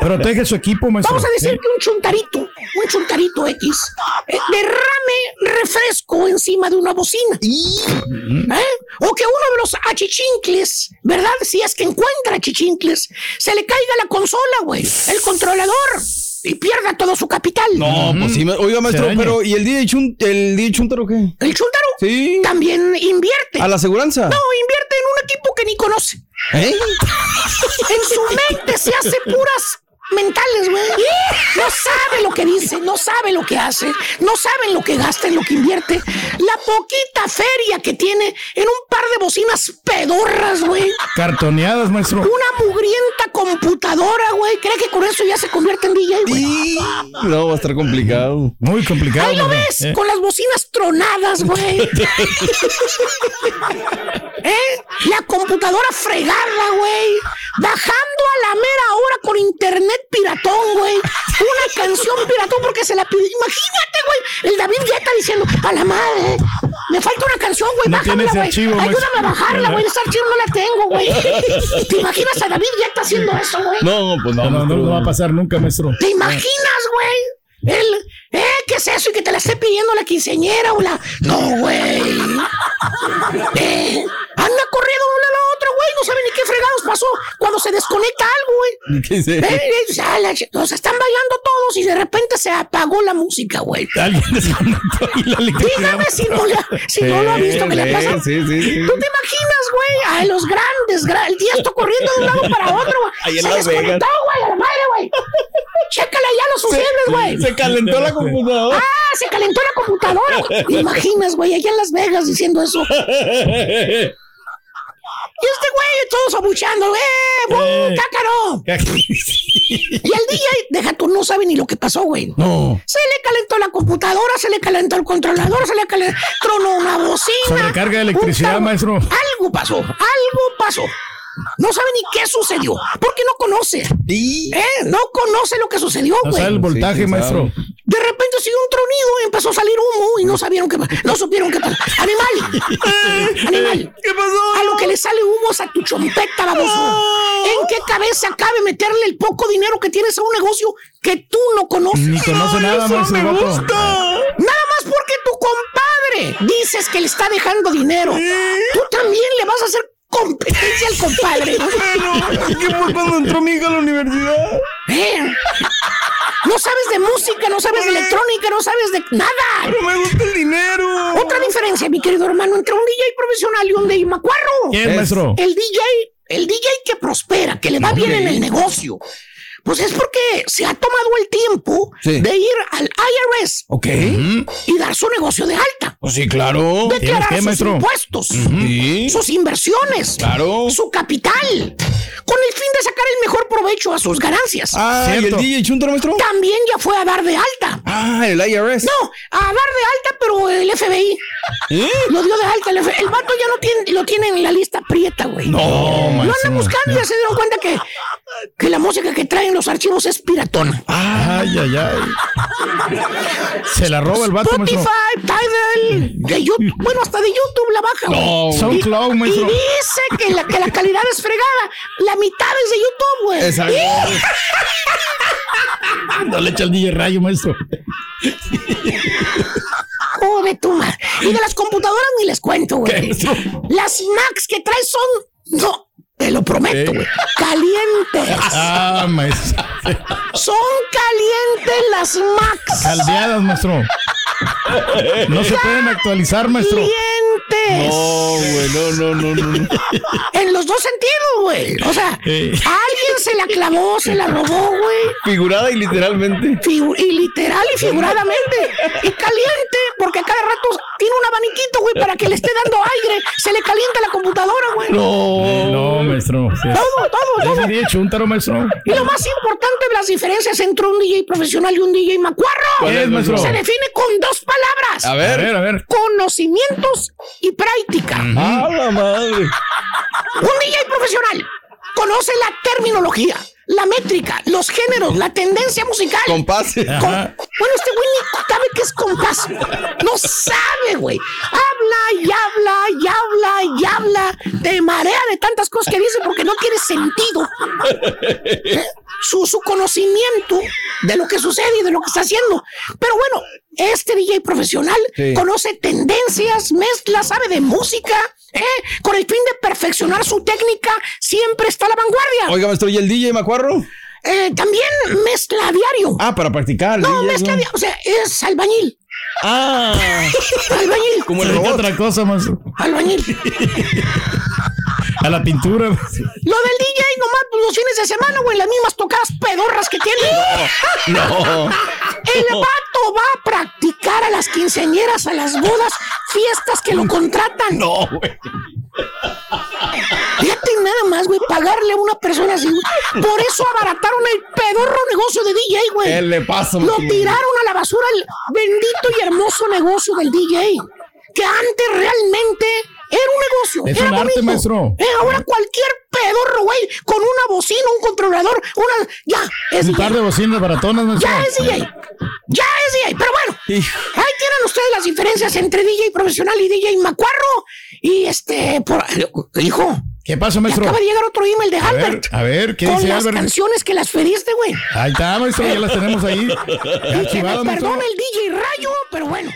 Protege su equipo, maestro. Vamos a decir Sí. que un chuntarito, un chuntarito X, eh, derrame refresco encima de una bocina. ¿Eh? O que uno de los achichincles, ¿verdad? Si es que encuentra achichincles, se le caiga la consola, güey, el controlador, y pierda todo su capital. No, pues sí. Oiga, maestro, pero ¿y el DJ, Chun el DJ Chuntaro qué? El chuntaro Sí. también invierte. ¿A la aseguranza? No, invierte en un equipo que ni conoce. ¿Eh? En su mente se hace puras mentales, güey. No sabe lo que dice, no sabe lo que hace, no sabe en lo que gasta, en lo que invierte. La poquita feria que tiene en un par de bocinas pedorras, güey. Cartoneadas, maestro. Una mugrienta computadora, güey. ¿Cree que con eso ya se convierte en DJ, güey? Y- No, va a estar complicado. Muy complicado. Ahí lo ves, Eh. con las bocinas tronadas, güey. ¿Eh? La computadora fregada, güey. Bajando a la mera hora con internet piratón, güey. Una canción piratón porque se la pidió. Imagínate, güey. El David Guetta diciendo, a la madre, me falta una canción, güey. No Bájamela, güey. Ayúdame a bajarla, güey. Ese archivo no la tengo, güey. ¿Te imaginas a David Guetta haciendo eso, güey? No, pues no. No, no, no, va a pasar nunca, maestro. ¿Te imaginas, güey? El, ¿Eh? ¿Qué es eso? Y que te la esté pidiendo la quinceañera o la. No, güey. Eh, anda corriendo de un lado a otro, güey. No sabe ni qué fregados pasó cuando se desconecta algo, güey. ¿Qué es Eh, eso? eh, o sea, la están bailando todos y de repente se apagó la música, güey. La. Dígame si no, la- si no lo ha visto que le pasa. sí, sí, sí. ¿Tú te imaginas, güey? A los grandes, gra- el tiesto corriendo de un lado para otro, güey. Ahí en Se desconectó, güey, a la madre, güey. Chécale ya los fusibles, güey. Se calentó la computadora. Ah, se calentó la computadora. ¿Te imaginas, güey, allá en Las Vegas diciendo eso? Y este güey, todos abuchando, ¡eh! ¡Bu! Eh. ¡Cácaro! Y el DJ, deja tú, no sabe ni lo que pasó, güey. No. Se le calentó la computadora, se le calentó el controlador, se le calentó, tronó una bocina. Sobrecarga de electricidad, un maestro. Algo pasó, algo pasó. No sabe ni qué sucedió, porque no conoce. ¿Eh? No conoce lo que sucedió, No güey. sabe el voltaje, maestro. De repente siguió un tronido y empezó a salir humo y no sabieron qué no supieron qué pasó. Animal, animal. ¿Qué pasó? A lo que le sale humo es a tu chompeta, baboso. ¿En qué cabeza cabe meterle el poco dinero que tienes a un negocio que tú no conoces? Ni conoce nada, eso maestro. me gusta. Nada más porque tu compadre dices que le está dejando dinero. Tú también le vas a hacer competencia al compadre. ¿Qué fue cuando entró mi hija a la universidad? Eh, No sabes de música, no sabes de electrónica, no sabes de nada. Pero me gusta el dinero. Otra diferencia, mi querido hermano, entre un DJ profesional y un DJ macuarro. ¿Quién, maestro? El DJ, el DJ que prospera, que le va bien en el negocio. Pues es porque se ha tomado el tiempo Sí. de ir al IRS Ok. y dar su negocio de alta. Pues sí, claro. Declarar sus maestro? impuestos, Sí. sus inversiones, Claro. su capital, con el fin de sacar el mejor provecho a sus ganancias. Ah, ¿y el. DJ Chuntaro, maestro? También ya fue a dar de alta. Ah, el IRS. No, a dar de alta, pero el FBI ¿Eh? lo dio de alta. El, F- el vato ya no tiene, lo tiene en la lista prieta, güey. No, Lo maestro. andan buscando y ya se dieron cuenta que, que la música que traen los archivos es piratona. Ay, ay, ay. Se la roba el vato. Spotify, Tidal, de YouTube, bueno, hasta de YouTube la baja. güey. No, Y- SoundCloud, y, maestro. dice que la, que la calidad es fregada. La mitad es de YouTube, güey. Exacto. No le echa el DJ rayo, maestro. Oh, de tu madre. Y de las computadoras ni les cuento, güey. Las Macs que traes son. No, te lo prometo, ¿Eh? güey. Calientes. Ah, maestro. Son calientes las Macs. Caldeadas, maestro. No se pueden actualizar, maestro. Calientes. No, güey, no, no, no, no. no. En los dos sentidos, güey. O sea, Eh. alguien se la clavó, se la robó, güey. Figurada y literalmente. Figu- y literal y figuradamente. Y caliente, porque a cada rato tiene un abaniquito, güey, para que le esté dando aire. Se le calienta la computadora, güey. No, no, maestro. Sí. Todo, todo, todo. DJ Chuntaro, maestro. Y lo más importante de las diferencias entre un DJ profesional y un DJ macuarro ¿Cuál es, maestro? se define con dos palabras. A A ver. ver, a ver. Conocimientos y práctica. A la madre. Un DJ profesional conoce la terminología, la métrica, los géneros, la tendencia musical. Compás. Con-. Bueno, este güey ni sabe qué es compás. No sabe, güey. Habla y habla y habla y habla de marea de tantas cosas que dice porque no tiene sentido. Su, su conocimiento de lo que sucede y de lo que está haciendo. Pero bueno, este DJ profesional Sí. conoce tendencias, mezcla, sabe de música, ¿eh? Con el fin de perfeccionar su técnica, siempre está a la vanguardia. Oiga, maestro, ¿y el DJ Eh, también mezcla a diario. Ah, para practicar. No, mezcla a diario. O sea, es albañil. Ah, albañil. como el robot. otra cosa, maestro. Albañil. A la pintura. Lo del DJ nomás pues, los fines de semana, güey, las mismas tocadas pedorras que tiene. No. El vato va a practicar a las quinceañeras, a las bodas, fiestas que lo contratan. No, güey. Nada más, güey, pagarle a una persona así. güey. Por eso abarataron el pedorro negocio de DJ, güey. ¿Qué le pasa, Lo tiraron a la basura el bendito y hermoso negocio del DJ. Que antes realmente era un negocio. Es era un arte, bonito. maestro. Eh, ahora cualquier pedorro, güey, con una bocina, un controlador, una. Ya, es Un DJ. par de bocinas baratonas, maestro. Ya es DJ. Ya es DJ. Pero bueno, ahí tienen ustedes las diferencias entre DJ profesional y DJ macuarro. Y este, por, hijo, ¿Qué pasa, Me maestro? acaba de llegar otro email de A ver, Albert. a ver, ¿qué con dice las Albert? canciones que las pediste, güey. Ahí está, maestro, ya las tenemos ahí. Y que me Archivadas, maestro. perdona el DJ Rayo, pero bueno.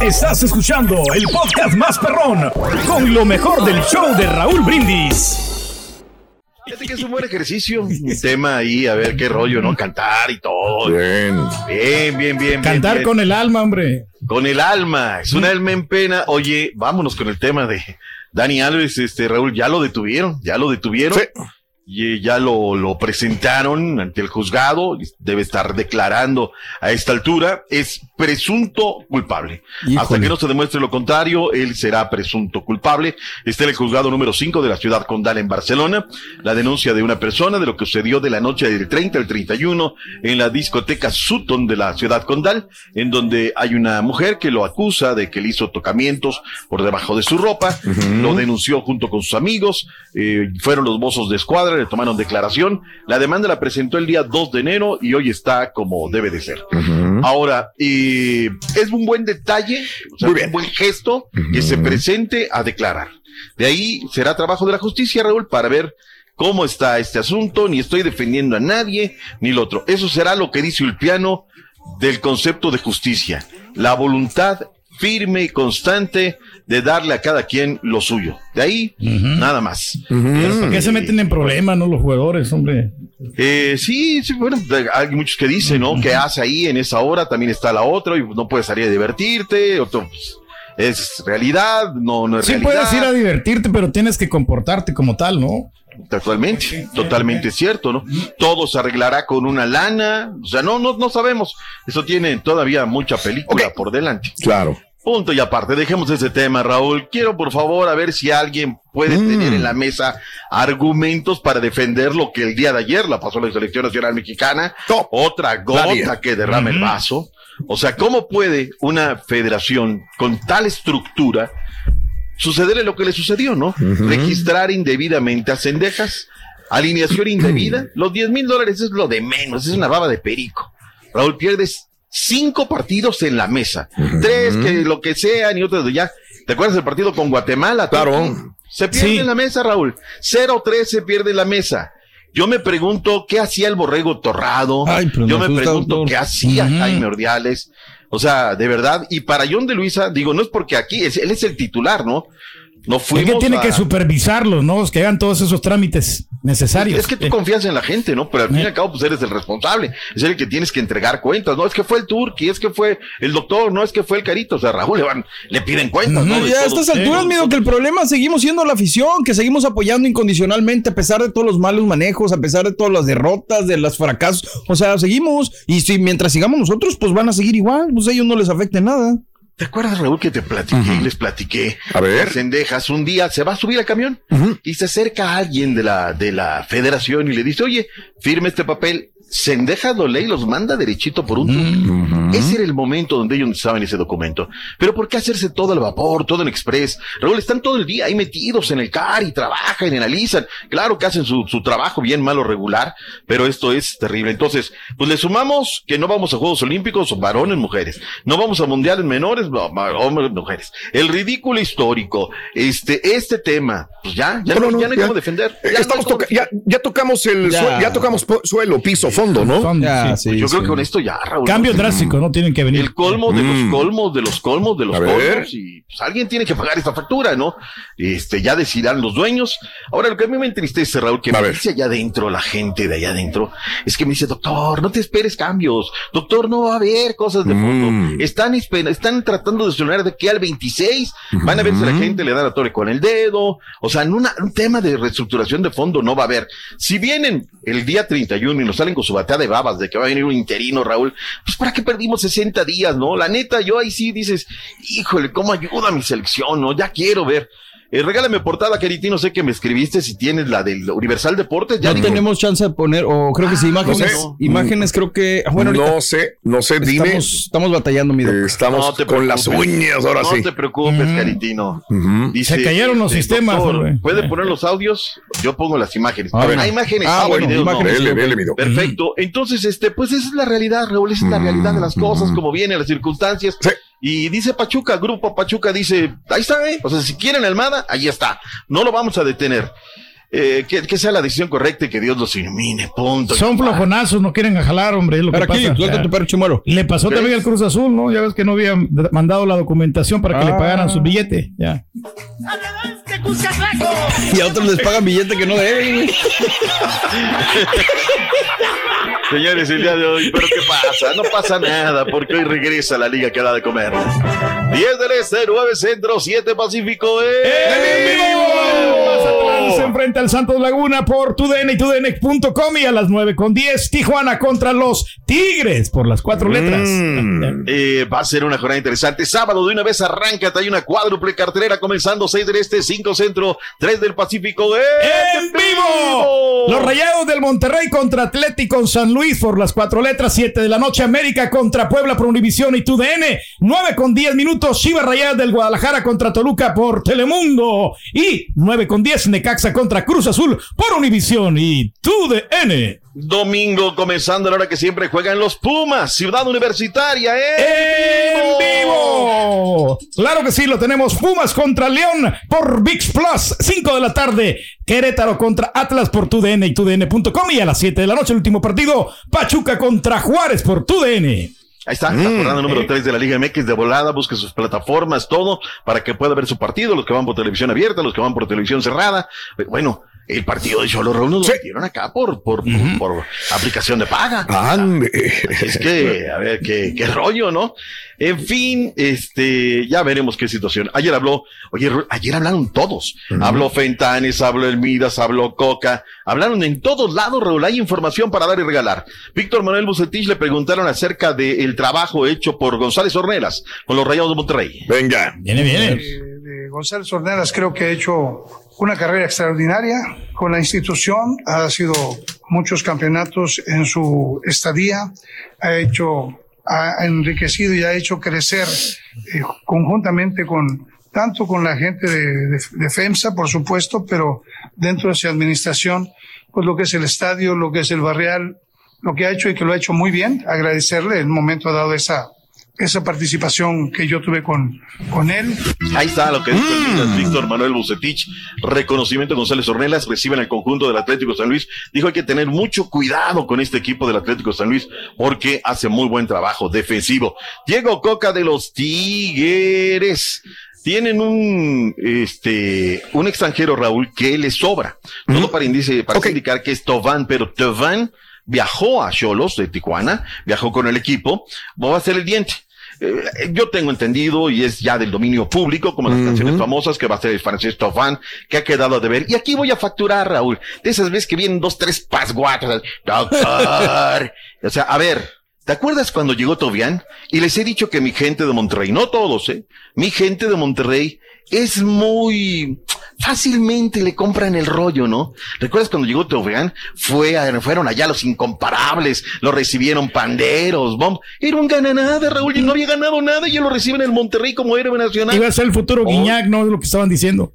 Estás escuchando el podcast más perrón con lo mejor del show de Raúl Brindis. Fíjate que es un buen ejercicio. Un tema ahí, a ver qué rollo, ¿no? Cantar y todo. Bien. Bien, bien, bien. Cantar con el alma, hombre. Con el alma. Es un alma en pena. Oye, vámonos con el tema de Dani Alves, este, Raúl, ya lo detuvieron, ya lo detuvieron. Y ya lo, lo presentaron ante el juzgado, debe estar declarando a esta altura, es presunto culpable. Hasta que no se demuestre lo contrario, él será presunto culpable. Está en el juzgado número 5 de la ciudad condal en Barcelona. La denuncia de una persona de lo que sucedió de la noche del 30 al 31 en la discoteca Sutton de la ciudad condal, en donde hay una mujer que lo acusa de que le hizo tocamientos por debajo de su ropa, lo denunció junto con sus amigos, eh, fueron los bozos de escuadra, le tomaron declaración, la demanda la presentó el día 2 de enero y hoy está como debe de ser. Ahora, eh, es un buen detalle, o sea, un buen gesto que se presente a declarar. De ahí será trabajo de la justicia, Raúl, para ver cómo está este asunto, ni estoy defendiendo a nadie, ni lo otro. Eso será lo que dice Ulpiano del concepto de justicia. La voluntad firme y constante de darle a cada quien lo suyo. De ahí, nada más. Pero ¿Por qué se meten en problemas, no, los jugadores, hombre? Eh, sí, sí, bueno, de- hay muchos que dicen, ¿no? ¿Qué hace ahí en esa hora? También está la otra y no puedes salir a divertirte. Otro, pues, es realidad, no, no es Sí realidad. puedes ir a divertirte, pero tienes que comportarte como tal, ¿no? Totalmente, totalmente cierto, ¿no? Todo se arreglará con una lana, o sea, no, no, no sabemos. Eso tiene todavía mucha película por delante. Claro. Punto y aparte, dejemos ese tema, Raúl. Quiero, por favor, a ver si alguien puede Mm. tener en la mesa argumentos para defender lo que el día de ayer la pasó la selección nacional mexicana. Otra Nadie. gota que derrama el vaso. O sea, ¿cómo puede una federación con tal estructura sucederle lo que le sucedió, ¿no? Registrar indebidamente a cendejas, alineación indebida. Los 10 mil dólares es lo de menos, es una baba de perico. Raúl, pierdes cinco partidos en la mesa. Tres, que lo que sean y otros ya. ¿Te acuerdas del partido con Guatemala? Claro. Se pierde Sí. en la mesa, Raúl. 0-3 se pierde en la mesa. Yo me pregunto qué hacía el borrego torrado. pero Yo nos me pregunto qué hacía. Jaime Ordiales. O sea, de verdad. Y para John de Luisa, digo, no es porque aquí, es- él es el titular, ¿no? No Es fuimos que tiene a- que supervisarlos, ¿no? Que hagan todos esos trámites necesarios. Es que tú confías en la gente, ¿no? Pero al fin y al cabo, pues eres el responsable. Es el que tienes que entregar cuentas. No es que fue el Turqui, es que fue el doctor, no es que fue el Carito. O sea, Raúl le van, le piden cuentas, ¿no? De Y a estas alturas, miedo que el problema seguimos siendo la afición, que seguimos apoyando incondicionalmente a pesar de todos los malos manejos, a pesar de todas las derrotas, de los fracasos. O sea, seguimos. Y si mientras sigamos nosotros, pues van a seguir igual. Pues a ellos no les afecte nada. ¿Te acuerdas, Raúl, que te platiqué, les platiqué? A ver. Cendejas, un día se va a subir al camión y se acerca a alguien de la, de la federación y le dice, oye, firme este papel. Cendejas lo lee y los manda derechito por un tubo. Ese era el momento donde ellos necesitaban ese documento. Pero ¿por qué hacerse todo al vapor, todo en express? Raúl, están todo el día ahí metidos en el car y trabajan, y analizan. Claro que hacen su, su trabajo bien, malo, regular, pero esto es terrible. Entonces, pues le sumamos que no vamos a Juegos Olímpicos, varones, mujeres. No vamos a mundiales menores, no, hombres, mujeres. El ridículo histórico, este, este tema, pues ya, ya no, ya no hay cómo defender. Eh, Estamos toca- ya, ya tocamos el Ya. sue- ya tocamos suelo, piso, fondo, ¿no? Pues yo creo que con esto ya, Raúl. Cambio ¿no? drástico, ¿no? Tienen que venir. El colmo de Mm. los colmos, de los colmos, de los A ver. colmos, y pues alguien tiene que pagar esta factura, ¿no? Este, ya decidirán los dueños. Ahora, lo que a mí me entristece, Raúl, que me dice allá adentro, la gente de allá adentro, es que me dice, doctor, no te esperes cambios, doctor, no va a haber cosas de fondo. Están, esper- están tratando de sonar de que al 26 van a ver si la gente le da la torre con el dedo, o sea, en una- un tema de reestructuración de fondo no va a haber. Si vienen el día 31 y nos salen con su batea de babas de que va a venir un interino, Raúl, pues ¿para qué perdimos 60 días, no? La neta, yo ahí sí dices, híjole, ¿cómo ayuda mi selección, no? Ya quiero ver. Eh, regálame portada, Queritino, sé que me escribiste si tienes la del Universal Deportes. Ya No digo, tenemos chance de poner, o creo que sí, imágenes. no sé. Imágenes, creo que. ah, Bueno, no sé, no sé, dime. Estamos, estamos batallando, mi. Estamos No te con las preocupes. uñas ahora no sí. te preocupes, Caritino. Dice, Se cayeron los este, sistemas, doctor. ¿Puede poner los audios? Yo pongo las imágenes. A ver. Hay imágenes. Ah, sí, bueno, videos no. imágenes, Dele, dele, doc. Perfecto. Entonces, este, pues esa es la realidad, Raúl, esa es la realidad de las cosas, como vienen las circunstancias. Y dice Pachuca, Grupo Pachuca dice, ahí está, ¿eh? O sea, si quieren Almada, ahí está. No lo vamos a detener. Eh, que, que sea la decisión correcta y que Dios los ilumine, punto. Son flojonazos, no quieren jalar, hombre. Es lo Para que aquí, pasa. tu perro chimuelo. Le pasó también al Cruz Azul, ¿no? Ya ves que no habían mandado la documentación para que le Ah. pagaran su billete. Ya. Y a otros les pagan billete que no deben. Señores, el día de hoy, ¿pero qué pasa? No pasa nada, porque hoy regresa la liga que da de comer. 10 del Este, 9 Centro, 7 Pacífico. ¡En Mazatlán se enfrenta al Santos Laguna por TUDN y TUDN.com y a las 9 con 10 Tijuana contra los Tigres por las cuatro letras. Eh, va a ser una jornada interesante. Sábado de una vez arranca, hay una cuádruple cartelera comenzando 6 del Este, 5 Centro, 3 del Pacífico. ¡En vivo! Los Rayados del Monterrey contra Atlético San Luis por las cuatro letras, 7 de la noche América contra Puebla por Univisión y TUDN, 9 con 10 minutos Chivas Rayadas del Guadalajara contra Toluca por Telemundo y 9 con 10 Necaxa contra Cruz Azul por Univisión y TUDN. Domingo comenzando a la hora que siempre juegan los Pumas, Ciudad Universitaria. ¡En, vivo! Claro que sí, lo tenemos. Pumas contra León por VIX Plus, 5 de la tarde. Querétaro contra Atlas por TUDN y TUDN.com. Y a las 7 de la noche, el último partido, Pachuca contra Juárez por TUDN. Ahí está, la jornada número 3 de la Liga MX de volada, busque sus plataformas, todo, para que pueda ver su partido, los que van por televisión abierta, los que van por televisión cerrada. Bueno, el partido de Cholo Raúl nos lo dieron acá por, por, por, por aplicación de paga. Es que, a ver, qué, qué rollo, ¿no? En fin, este, ya veremos qué situación. Ayer habló, oye, ayer hablaron todos. Habló Fentanes, habló El Midas, habló Coca. Hablaron en todos lados, Raúl. Hay información para dar y regalar. Víctor Manuel Bucetich le preguntaron acerca del trabajo hecho por González Ornelas con los Rayados de Monterrey. Venga. Viene, viene. de González Ornelas creo que ha hecho una carrera extraordinaria. Con la institución, ha sido muchos campeonatos en su estadía, ha hecho, ha enriquecido y ha hecho crecer eh, conjuntamente con tanto con la gente de, de- de FEMSA, por supuesto, pero dentro de su administración, pues lo que es el estadio, lo que es el barrial, lo que ha hecho y que lo ha hecho muy bien, agradecerle el momento dado esa, esa participación que yo tuve con, con él. Ahí está lo que dijo el Midas, Víctor Manuel Bucetich. Reconocimiento a González Ornelas. Reciben al conjunto del Atlético San Luis. Dijo hay que tener mucho cuidado con este equipo del Atlético San Luis porque hace muy buen trabajo defensivo. Diego Coca de los Tigres. Tienen un, este, un extranjero, Raúl, que le sobra. Todo para, indice, para indicar que es Tovan, pero Tovan viajó a Cholos de Tijuana, viajó con el equipo, va a ser el diente. Eh, yo tengo entendido y es ya del dominio público, como las canciones famosas que va a ser el francés Tovan, que ha quedado a deber. Y aquí voy a facturar, Raúl, de esas veces que vienen dos, tres pasguatos. Doctor. o sea, a ver, ¿te acuerdas cuando llegó Tobián? Y les he dicho que mi gente de Monterrey, no todos, eh, mi gente de Monterrey es muy fácilmente le compran el rollo, ¿no? ¿Recuerdas cuando llegó Tobián? Fue a- fueron allá los incomparables, lo recibieron panderos, bom. Era un gananada, Raúl, y no había ganado nada y ya lo reciben en el Monterrey como héroe nacional. Iba a ser el futuro Guiñac, no es lo que estaban diciendo.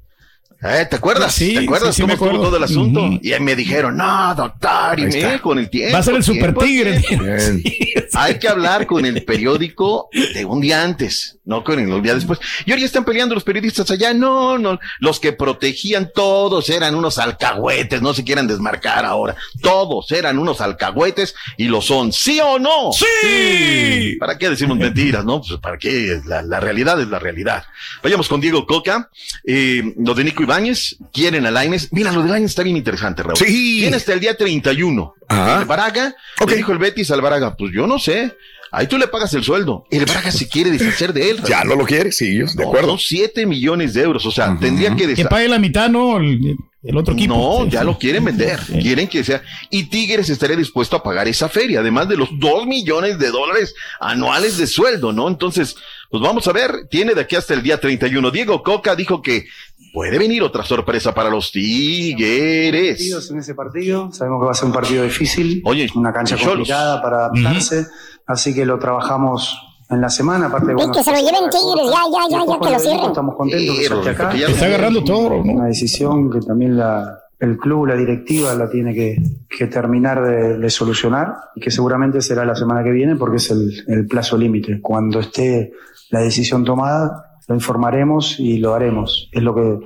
Eh, ¿Te acuerdas? Sí, ¿Te acuerdas sí, sí, cómo me estuvo acuerdo. todo el asunto? Y ahí me dijeron, no, doctor, y me, con el tiempo. Va a ser el super tigre. Hay que hablar con el periódico de un día antes, no con el día después. Y ahora ya están peleando los periodistas allá. No, no. Los que protegían todos eran unos alcahuetes, no se quieran desmarcar ahora. Todos eran unos alcahuetes y lo son. ¿Sí o no? ¡Sí! ¿Para qué decimos mentiras, no? Pues para qué. La, la realidad es la realidad. Vayamos con Diego Coca. Eh, lo de Nico Ibáñez. Quieren a Lainez. Mira, lo de Lainez está bien interesante, Raúl. Sí. Tiene hasta el día 31. El Baraga, le dijo el Betis al Baraga, pues yo no sé. Ahí tú le pagas el sueldo. El Braga se quiere deshacer de él. Ya no lo quiere, sí, yo, de No, acuerdo. Son 7 millones de euros. O sea, tendría que Que deshacer. pague la mitad, ¿no? El, el otro equipo. No, Sí, ya sí. lo quieren vender. Quieren que sea. Y Tigres estaría dispuesto a pagar esa feria, además de los 2 millones de dólares anuales de sueldo, ¿no? Entonces, pues vamos a ver. Tiene de aquí hasta el día 31. Diego Coca dijo que puede venir otra sorpresa para los Tigres. en ese partido. Sabemos que va a ser un partido difícil, Oye, una cancha complicada para adaptarse, así que lo trabajamos en la semana, aparte Y bueno, que se lo lleven Tigres, ya, ya, ya, ya, que lo cierren. Estamos contentos que Rodolfo, acá. Está agarrando todo, ¿no? Una decisión que también la, el club, la directiva la tiene que, que terminar de, de solucionar y que seguramente será la semana que viene porque es el, el plazo límite. Cuando esté la decisión tomada, lo informaremos y lo haremos. Es lo que,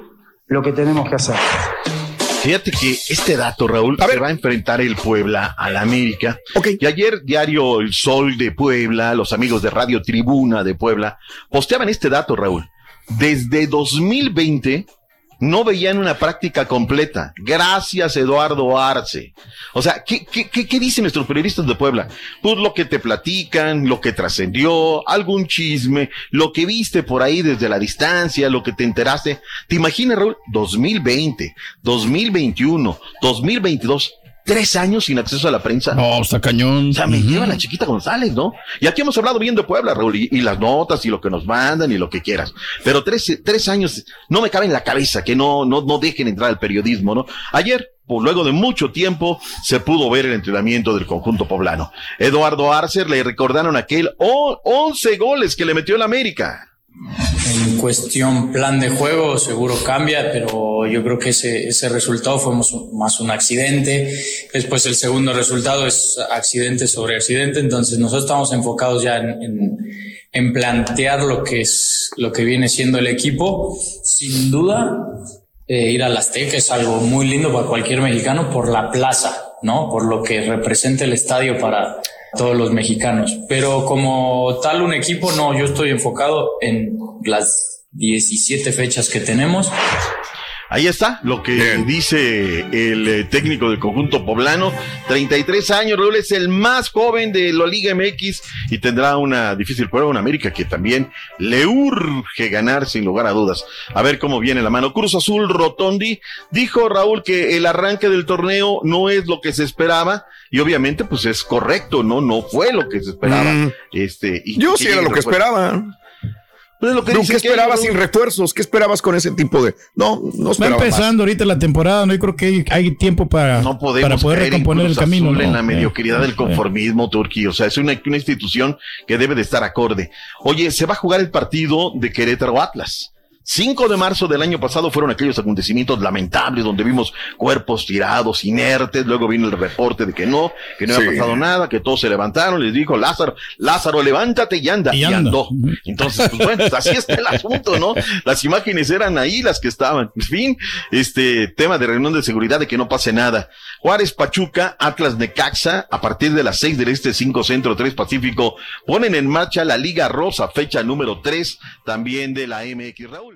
lo que tenemos que hacer. Fíjate que este dato, Raúl, se va a enfrentar el Puebla al América. Y ayer, diario El Sol de Puebla, los amigos de Radio Tribuna de Puebla, posteaban este dato, Raúl. Desde 2020 no veían una práctica completa. Gracias, Eduardo Arce. O sea, ¿qué, qué, qué, dicen nuestros periodistas de Puebla? Pues lo que te platican, lo que trascendió, algún chisme, lo que viste por ahí desde la distancia, lo que te enteraste. ¿Te imaginas, Raúl? 2020, 2021, 2022 tres años sin acceso a la prensa. No, está cañón. O sea, me lleva la chiquita González, ¿no? Y aquí hemos hablado bien de Puebla, Raúl, y, y, las notas y lo que nos mandan y lo que quieras. Pero tres, tres años no me cabe en la cabeza que no, no, no dejen entrar al periodismo, ¿no? Ayer, por luego de mucho tiempo, se pudo ver el entrenamiento del conjunto poblano. Eduardo Arcer le recordaron aquel 11 goles que le metió el América. En cuestión plan de juego seguro cambia, pero yo creo que ese, ese resultado fue más un accidente. Después el segundo resultado es accidente sobre accidente, entonces nosotros estamos enfocados ya en, en, plantear lo que es lo que viene siendo el equipo. Sin duda, eh, ir al Azteca es algo muy lindo para cualquier mexicano por la plaza, ¿no? Por lo que representa el estadio para todos los mexicanos. Pero como tal un equipo, no, yo estoy enfocado en las 17 fechas que tenemos. Ahí está lo que dice el eh, técnico del conjunto poblano. 33 años, Raúl es el más joven de la Liga MX y tendrá una difícil prueba en América que también le urge ganar sin lugar a dudas. A ver cómo viene la mano. Cruz Azul Rotondi dijo Raúl que el arranque del torneo no es lo que se esperaba y obviamente pues es correcto, ¿no? No fue lo que se esperaba. Mm. Este, y, Yo sí era lo que esperaba. Pues lo que ¿Qué esperabas sin refuerzos? ¿Qué esperabas con ese tipo de.? No, no Va esperaba. empezando ahorita la temporada, no yo creo que hay, hay tiempo para, no podemos para poder recomponer el camino. Azul ¿no? en la Eh, mediocridad del eh. conformismo turquí. O sea, es una, una institución que debe de estar acorde. Oye, se va a jugar el partido de Querétaro Atlas. 5 de marzo del año pasado fueron aquellos acontecimientos lamentables donde vimos cuerpos tirados, inertes, luego vino el reporte de que no, que no había pasado nada, que todos se levantaron, les dijo Lázaro, Lázaro, levántate y anda, Y y, andó. Entonces, pues bueno, así está el asunto, ¿no? Las imágenes eran ahí las que estaban. En fin, este tema de reunión de seguridad de que no pase nada. Juárez Pachuca, Atlas Necaxa, a partir de las 6 del Este, 5 Centro, 3 Pacífico, ponen en marcha la Liga Rosa, fecha número 3, también de la MX. Raúl.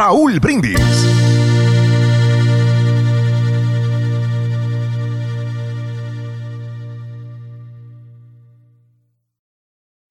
Brindis.